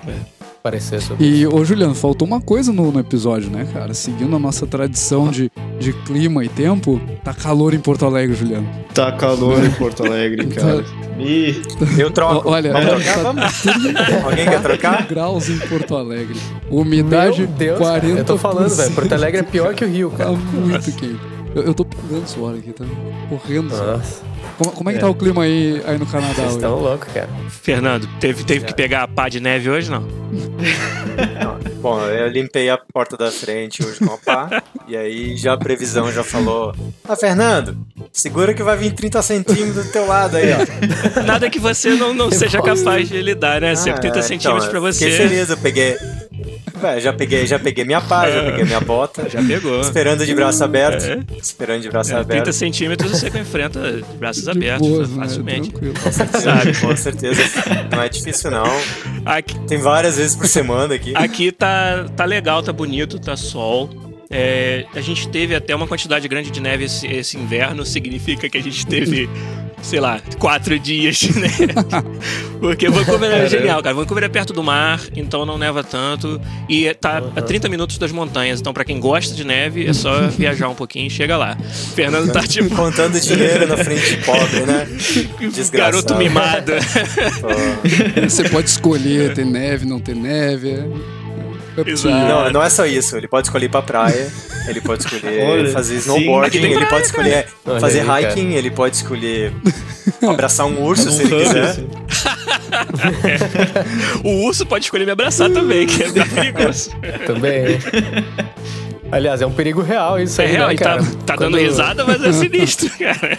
parecer sobre E, ô Juliano, faltou uma coisa no, no episódio, né, cara? Seguindo a nossa tradição de, de clima e tempo, tá calor em Porto Alegre, Juliano. Tá calor em Porto Alegre, [LAUGHS] cara. Ih, Eu troco. Olha, Vamos tá trocar? Vamos? Alguém quer trocar? graus em Porto Alegre. Umidade Meu Deus, cara, 40%. eu tô falando, velho. Porto Alegre é pior que o Rio, Tá cara. muito quente. Eu, eu tô pegando suor aqui, tá correndo. suor. Nossa, Como, como é que É. tá o clima aí, aí no Canadá vocês hoje? estão loucos, cara. Fernando, teve, teve que pegar a pá de neve hoje, não? Não. [LAUGHS] Bom, eu limpei a porta da frente hoje com a pá. e aí já a previsão já falou: Ah, Fernando, segura que vai vir 30 centímetros do teu lado aí, ó. Nada que você não, não seja capaz de lidar, né? 30 Ah, centímetros então, pra Fiquei você. feliz, eu peguei. Véi, já peguei, já peguei minha pá, já peguei minha bota. Já pegou. Esperando de braço aberto. É. Esperando de braço É, 30 aberto. centímetros você enfrenta de braços De abertos boas, né? facilmente. Tranquilo. Sabe? Com certeza. Não é difícil, não. Aqui, Tem várias vezes por semana aqui. aqui tá, tá legal, tá bonito, tá sol. É, a gente teve até uma quantidade grande de neve esse, esse inverno, significa que a gente teve, sei lá, quatro dias de [LAUGHS] neve. Porque Vancouver é genial, cara. Vancouver é perto do mar, então não neva tanto. E tá a 30 minutos das montanhas, então pra quem gosta de neve, é só [LAUGHS] viajar um pouquinho e chega lá. Fernando tá tipo Contando dinheiro na frente de pobre, né? [LAUGHS] Desgraçado. garoto mimado. Você pode escolher ter neve, não ter neve. É, é Exato. Não, não é só isso. Ele pode escolher ir pra praia, ele pode escolher [LAUGHS] Olha, fazer snowboarding, ele pode escolher Olha fazer aí, cara. hiking, ele pode escolher [LAUGHS] abraçar um urso se ele quiser. assim. [LAUGHS] o urso pode escolher me abraçar também, que é perigoso. Também. Aliás, é um perigo real isso É aí, real, né, ele tá, cara? tá Quando- dando risada, mas é sinistro, cara.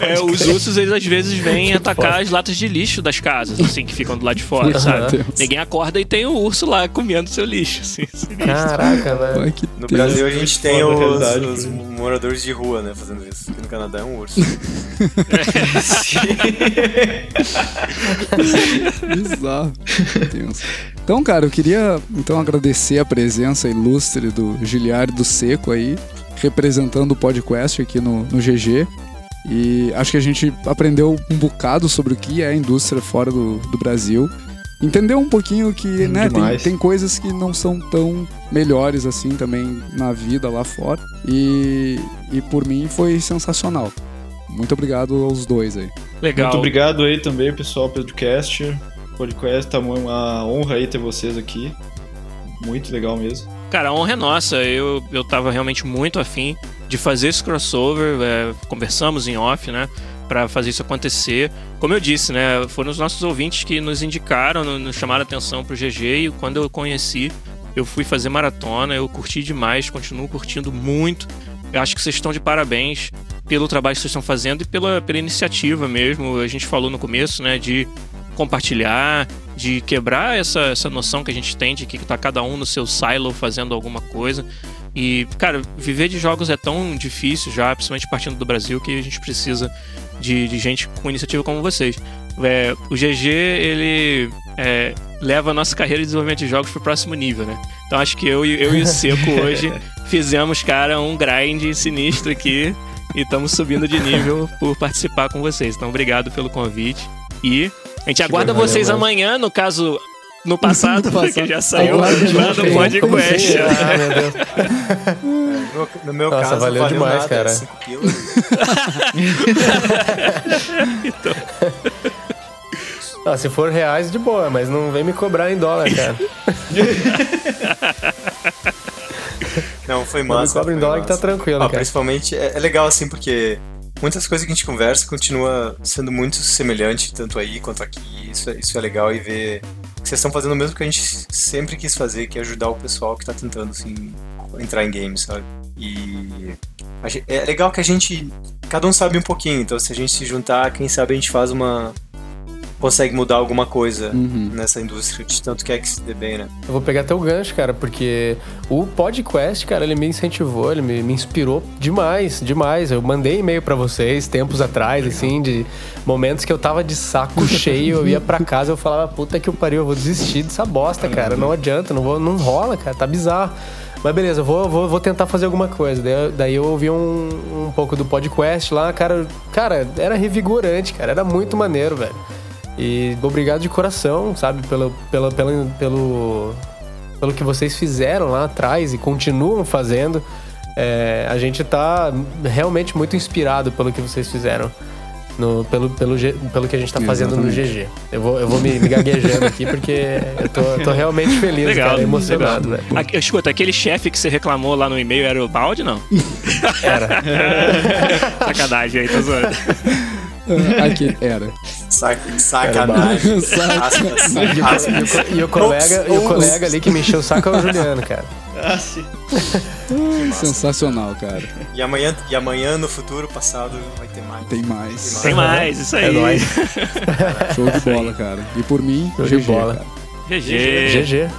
É, os ursos, eles às vezes vêm atacar as latas de lixo das casas, assim, que ficam do lado de fora, sabe? Deus. Ninguém acorda e tem o urso lá comendo seu lixo, assim, sinistro. Caraca, velho. Que No tenso. Brasil a gente tem Foda os, realidade, os moradores de rua, né, fazendo isso. Aqui no Canadá é um urso. [LAUGHS] [LAUGHS] Bizarro. Então, cara, eu queria então agradecer a presença ilustre do Giliard do Seco aí, representando o podcast aqui no, no GG. E acho que a gente aprendeu um bocado sobre o que é a indústria fora do, do Brasil. Entendeu um pouquinho que, né, tem, tem coisas que não são tão melhores assim também na vida lá fora. E, e por mim foi sensacional. Muito obrigado aos dois aí. Legal. Muito obrigado aí também, pessoal, pelo podcast. Podcast, tá uma honra aí ter vocês aqui. Muito legal mesmo. Cara, a honra é nossa. Eu, eu tava realmente muito afim de fazer esse crossover. é, conversamos em off, né? Pra fazer isso acontecer. Como eu disse, né? Foram os nossos ouvintes que nos indicaram, no- nos chamaram a atenção pro GG. E quando eu conheci, eu fui fazer maratona. Eu curti demais, continuo curtindo muito. Eu acho que vocês estão de parabéns. pelo trabalho que vocês estão fazendo e pela, pela iniciativa mesmo. A gente falou no começo, né, de compartilhar, de quebrar essa, essa noção que a gente tem de que tá cada um no seu silo fazendo alguma coisa. E, cara, viver de jogos é tão difícil já, principalmente partindo do Brasil, que a gente precisa de, de gente com iniciativa como vocês. É, o GG, ele é, leva a nossa carreira de desenvolvimento de jogos pro próximo nível, né? Então acho que eu, eu e o Seco [LAUGHS] hoje fizemos, cara, um grind sinistro aqui e estamos subindo de nível por participar com vocês. Então obrigado pelo convite e a gente aguarda vocês amanhã, no caso, no passado, [LAUGHS] No passado. porque já saiu lá aí. podcast. Ah, meu Deus. [LAUGHS] No, no meu Nossa, caso, valeu valeu demais, nada, cara. 5 quilos. [LAUGHS] Ah, se for reais, de boa, mas não vem me cobrar em dólar, cara. Não, foi Não me massa. cobra em dólar que tá massa. tranquilo, Ah, cara. principalmente, é, é legal assim, porque muitas coisas que a gente conversa continua sendo muito semelhante, tanto aí quanto aqui. Isso, é- isso é legal e ver que vocês estão fazendo o mesmo que a gente sempre quis fazer, que é ajudar o pessoal que tá tentando, assim, entrar em games, sabe? E é legal que a gente, cada um sabe um pouquinho, então se a gente se juntar, quem sabe a gente faz uma... consegue mudar alguma coisa Uhum. nessa indústria, de tanto quer que se dê bem, né? Eu vou pegar teu gancho, cara, porque o podcast, cara, ele me incentivou, ele me, me inspirou demais, demais. Eu mandei e-mail pra vocês tempos atrás, assim, de momentos que eu tava de saco cheio, eu ia pra [LAUGHS] casa eu falava, puta que eu pariu, eu vou desistir dessa bosta, cara. Não adianta, não, vou, não rola, cara, tá bizarro. Mas beleza, eu vou, vou, vou tentar fazer alguma coisa. Daí, daí eu ouvi um, um pouco do podcast lá, cara. Cara, era revigorante, cara. Era muito maneiro, velho. E obrigado de coração, sabe, pelo, pelo, pelo, pelo, pelo que vocês fizeram lá atrás e continuam fazendo. É, a gente tá realmente muito inspirado pelo que vocês fizeram. No, pelo, pelo, pelo que a gente tá fazendo no GG. Eu vou, eu vou me, me gaguejando aqui porque eu tô, tô realmente feliz, Legal, cara, emocionado, legal. Aqui, escuta, aquele chefe que você reclamou lá no e-mail era o Balde, não? Era. [LAUGHS] Sacanagem aí, tô zoando. [LAUGHS] Aqui, era. Sac sacanagem. Aspas. [LAUGHS] E o colega, e o colega ali que me encheu o saco é o Juliano, cara. Ah, sim. Sensacional, cara. E amanhã, e amanhã, no futuro, passado, vai ter mais. Tem mais. Tem mais, isso aí. É nóis. Show de bola, cara. E por mim, Show de GG, bola. cara. GG. GG.